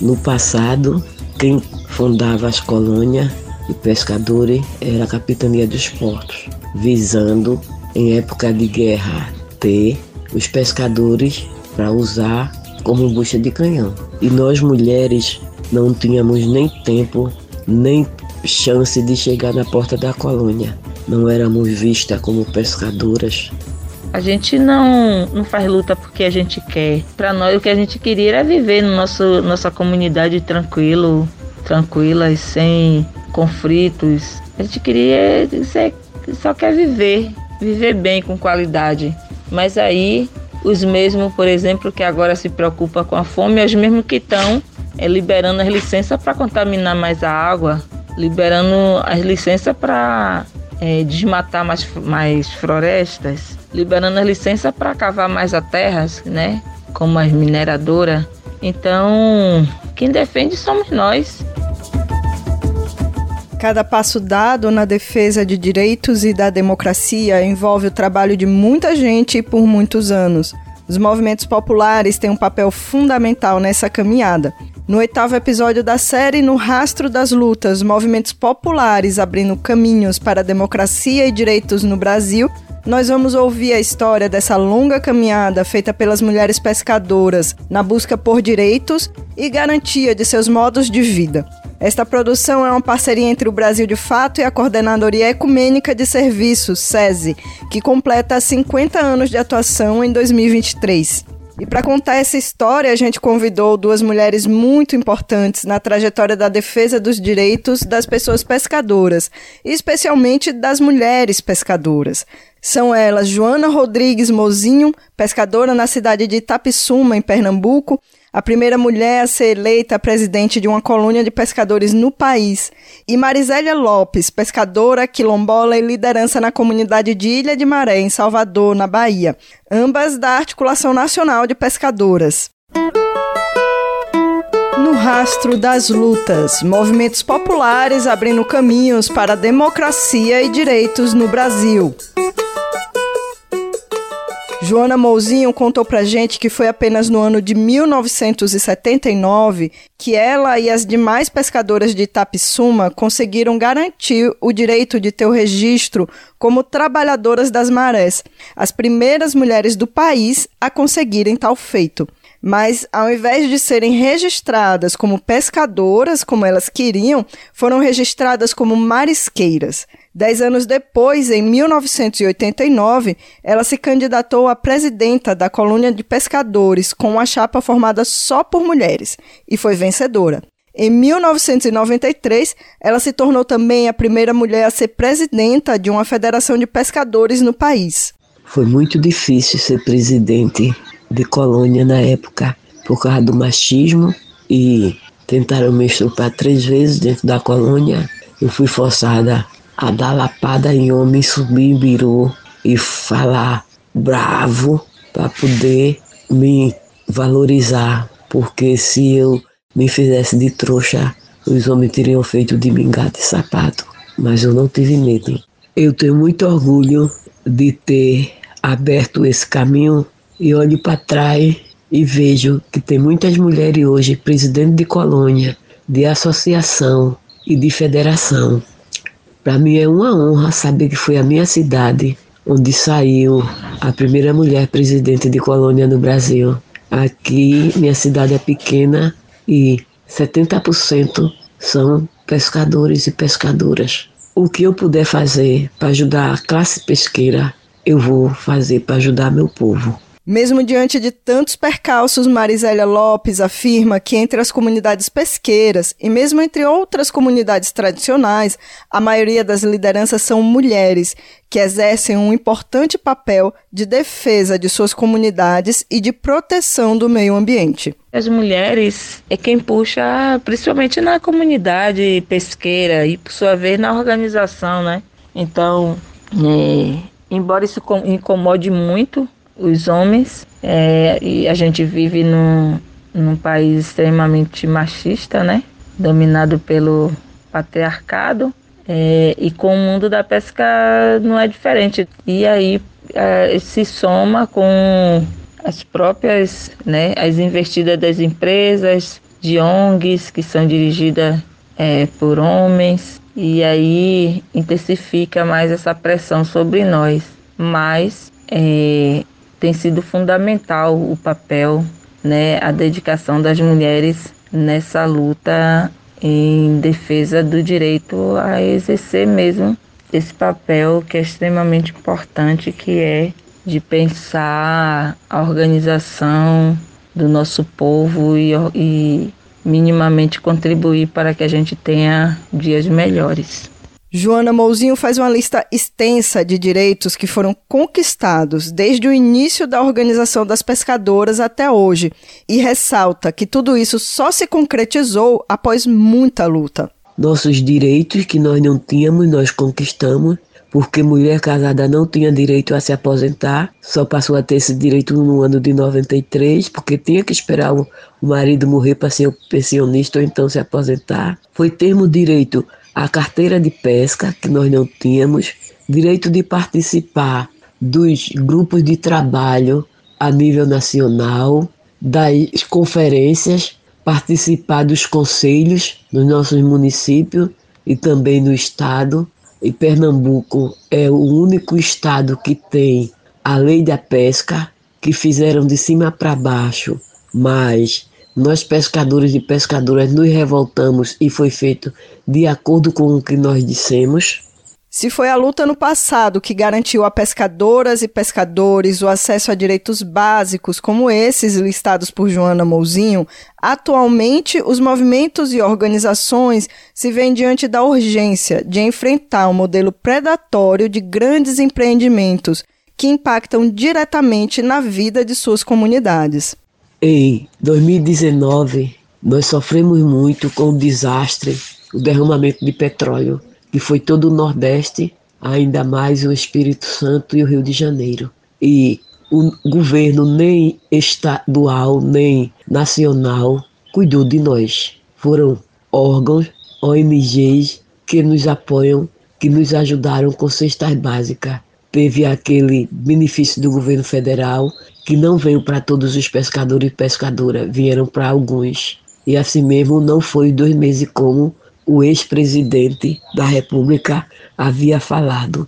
No passado, quem fundava as colônias e pescadores era a Capitania dos Portos, visando, em época de guerra, ter os pescadores para usar como bucha de canhão. E nós mulheres não tínhamos nem tempo, nem chance de chegar na porta da colônia. Não éramos vistas como pescadoras. A gente não, não faz luta porque a gente quer. Para nós, o que a gente queria era viver no nosso, nossa comunidade tranquilo, tranquilas, sem conflitos. A gente queria só quer viver, viver bem com qualidade. Mas aí os mesmos, por exemplo, que agora se preocupam com a fome, os mesmos que estão é, liberando as licenças para contaminar mais a água, liberando as licenças para é, desmatar mais, mais florestas, liberando as licenças para cavar mais as terras, né? Como as mineradoras. Então, quem defende somos nós. Cada passo dado na defesa de direitos e da democracia envolve o trabalho de muita gente por muitos anos. Os movimentos populares têm um papel fundamental nessa caminhada. No oitavo episódio da série, No Rastro das Lutas, movimentos populares abrindo caminhos para a democracia e direitos no Brasil, nós vamos ouvir a história dessa longa caminhada feita pelas mulheres pescadoras na busca por direitos e garantia de seus modos de vida. Esta produção é uma parceria entre o Brasil de Fato e a Coordenadoria Ecumênica de Serviços, SESI, que completa 50 anos de atuação em 2023. E para contar essa história, a gente convidou duas mulheres muito importantes na trajetória da defesa dos direitos das pessoas pescadoras, especialmente das mulheres pescadoras. São elas Joana Rodrigues Mozinho, pescadora na cidade de Itapissuma, em Pernambuco, a primeira mulher a ser eleita presidente de uma colônia de pescadores no país, e Marisélia Lopes, pescadora, quilombola e liderança na comunidade de Ilha de Maré, em Salvador, na Bahia, ambas da Articulação Nacional de Pescadoras. No rastro das lutas, movimentos populares abrindo caminhos para democracia e direitos no Brasil. Joana Mouzinho contou pra gente que foi apenas no ano de 1979 que ela e as demais pescadoras de Itapissuma conseguiram garantir o direito de ter o registro como trabalhadoras das marés, as primeiras mulheres do país a conseguirem tal feito. Mas, ao invés de serem registradas como pescadoras, como elas queriam, foram registradas como marisqueiras. Dez anos depois, em 1989, ela se candidatou a presidenta da colônia de pescadores, com uma chapa formada só por mulheres, e foi vencedora. Em 1993, ela se tornou também a primeira mulher a ser presidenta de uma federação de pescadores no país. Foi muito difícil ser presidente de colônia na época, por causa do machismo, e tentaram me estrupar três vezes dentro da colônia. Eu fui forçada a dar lapada em homem, subir em biru e falar bravo para poder me valorizar, porque se eu me fizesse de trouxa, os homens teriam feito de mim gato e sapato. Mas eu não tive medo. Eu tenho muito orgulho de ter aberto esse caminho e olho para trás e vejo que tem muitas mulheres hoje presidente de colônia, de associação e de federação. Para mim é uma honra saber que foi a minha cidade onde saiu a primeira mulher presidente de colônia no Brasil. Aqui, minha cidade é pequena e 70% são pescadores e pescadoras. O que eu puder fazer para ajudar a classe pesqueira, eu vou fazer para ajudar meu povo. Mesmo diante de tantos percalços, Marisélia Lopes afirma que entre as comunidades pesqueiras e mesmo entre outras comunidades tradicionais, a maioria das lideranças são mulheres, que exercem um importante papel de defesa de suas comunidades e de proteção do meio ambiente. As mulheres é quem puxa, principalmente na comunidade pesqueira e, por sua vez, na organização, né? Então, é, embora isso incomode muito os homens. É, e a gente vive num, num país extremamente machista, né? Dominado pelo patriarcado. É, e com o mundo da pesca não é diferente. E aí é, se soma com as próprias, né, as investidas das empresas, de ONGs que são dirigidas é, por homens, e aí intensifica mais essa pressão sobre nós. Mas é, tem sido fundamental o papel, né, a dedicação das mulheres nessa luta em defesa do direito a exercer mesmo esse papel que é extremamente importante, que é de pensar a organização do nosso povo e, e minimamente contribuir para que a gente tenha dias melhores. Joana Mouzinho faz uma lista extensa de direitos que foram conquistados desde o início da organização das pescadoras até hoje e ressalta que tudo isso só se concretizou após muita luta. Nossos direitos que nós não tínhamos, nós conquistamos, porque mulher casada não tinha direito a se aposentar, só passou a ter esse direito no ano de 93, porque tinha que esperar o marido morrer para ser pensionista ou então se aposentar. Foi termos direito a carteira de pesca, que nós não tínhamos, direito de participar dos grupos de trabalho a nível nacional, das conferências, participar dos conselhos nos nossos municípios e também no estado. E Pernambuco é o único estado que tem a lei da pesca, que fizeram de cima para baixo, mas nós, pescadores e pescadoras, nos revoltamos e foi feito de acordo com o que nós dissemos. Se foi a luta no passado que garantiu a pescadoras e pescadores o acesso a direitos básicos como esses listados por Joana Mouzinho, atualmente os movimentos e organizações se veem diante da urgência de enfrentar o um modelo predatório de grandes empreendimentos que impactam diretamente na vida de suas comunidades. Em 2019, nós sofremos muito com o desastre, o derramamento de petróleo, que foi todo o Nordeste, ainda mais o Espírito Santo e o Rio de Janeiro. E o governo nem estadual, nem nacional cuidou de nós. Foram órgãos, ONGs que nos apoiam, que nos ajudaram com cestas básicas. Teve aquele benefício do governo federal que não veio para todos os pescadores e pescadoras, vieram para alguns. E assim mesmo não foi dois meses como o ex-presidente da República havia falado.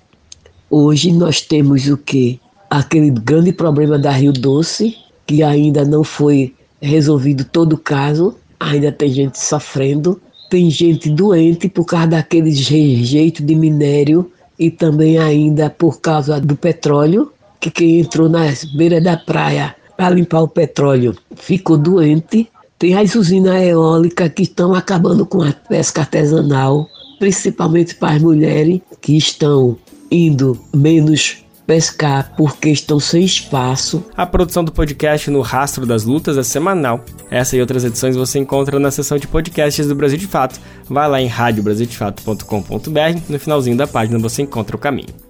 Hoje nós temos o que? Aquele grande problema da Rio Doce, que ainda não foi resolvido todo o caso, ainda tem gente sofrendo, tem gente doente por causa daquele rejeito de minério e também ainda por causa do petróleo, que quem entrou nas beiras da praia para limpar o petróleo ficou doente. Tem as usinas eólicas que estão acabando com a pesca artesanal, principalmente para as mulheres que estão indo menos pescar porque estão sem espaço. A produção do podcast no Rastro das Lutas é semanal. Essa e outras edições você encontra na seção de podcasts do Brasil de Fato. Vai lá em radiobrasildefato.com.br, no finalzinho da página você encontra o caminho.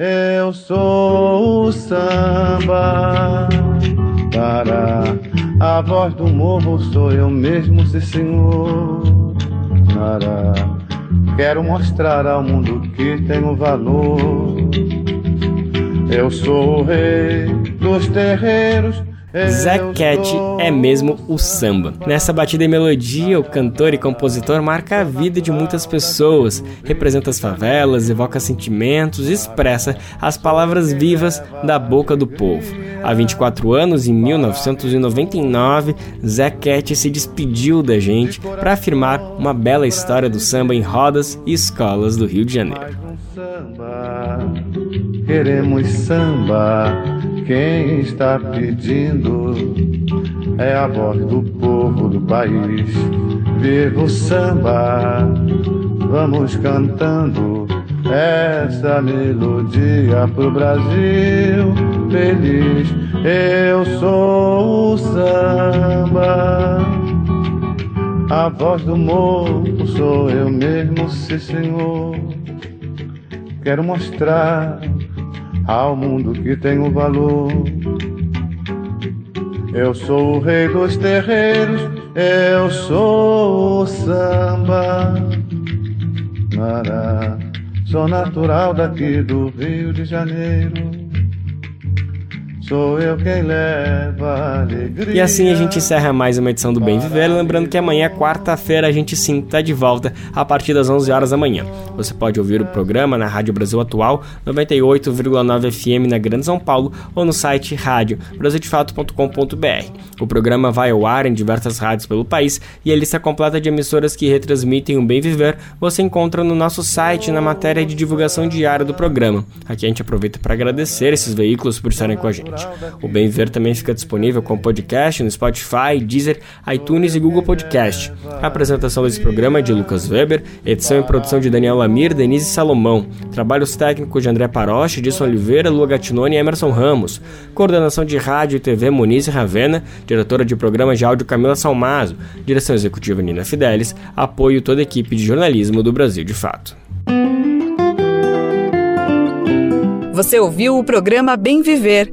Eu sou o samba para a voz do morro sou eu mesmo, sim senhor. Para quero mostrar ao mundo que tenho valor. Eu sou o rei dos terreiros Zé Cat é mesmo o samba. Nessa batida e melodia, o cantor e compositor marca a vida de muitas pessoas, representa as favelas, evoca sentimentos e expressa as palavras vivas da boca do povo. Há 24 anos, em 1999, Zé Cat se despediu da gente para afirmar uma bela história do samba em rodas e escolas do Rio de Janeiro. Queremos samba quem está pedindo é a voz do povo do país. Viva o samba, vamos cantando essa melodia pro Brasil feliz. Eu sou o samba, a voz do morro sou eu mesmo, sim senhor. Quero mostrar ao mundo que tem um valor. Eu sou o rei dos terreiros, eu sou o samba. Mará, sou natural daqui do Rio de Janeiro. Sou eu quem leva alegria. E assim a gente encerra mais uma edição do Bem Viver, lembrando que amanhã, quarta-feira, a gente sim tá de volta a partir das 11 horas da manhã. Você pode ouvir o programa na Rádio Brasil Atual, 98,9 FM na Grande São Paulo ou no site rádio brasildefato.com.br. O programa vai ao ar em diversas rádios pelo país e a lista completa de emissoras que retransmitem o Bem Viver você encontra no nosso site na matéria de divulgação diária do programa. Aqui a gente aproveita para agradecer esses veículos por estarem com a gente. O Bem Viver também fica disponível como podcast no Spotify, Deezer, iTunes e Google Podcast. A apresentação desse programa é de Lucas Weber, edição e produção de Daniel Lamir, Denise Salomão, trabalhos técnicos de André Paroche, Edson Oliveira, Lua Gatinoni e Emerson Ramos, coordenação de rádio e TV Muniz Ravena, diretora de programa de áudio Camila Salmazo, direção executiva Nina Fidelis, apoio toda a equipe de jornalismo do Brasil de Fato. Você ouviu o programa Bem Viver,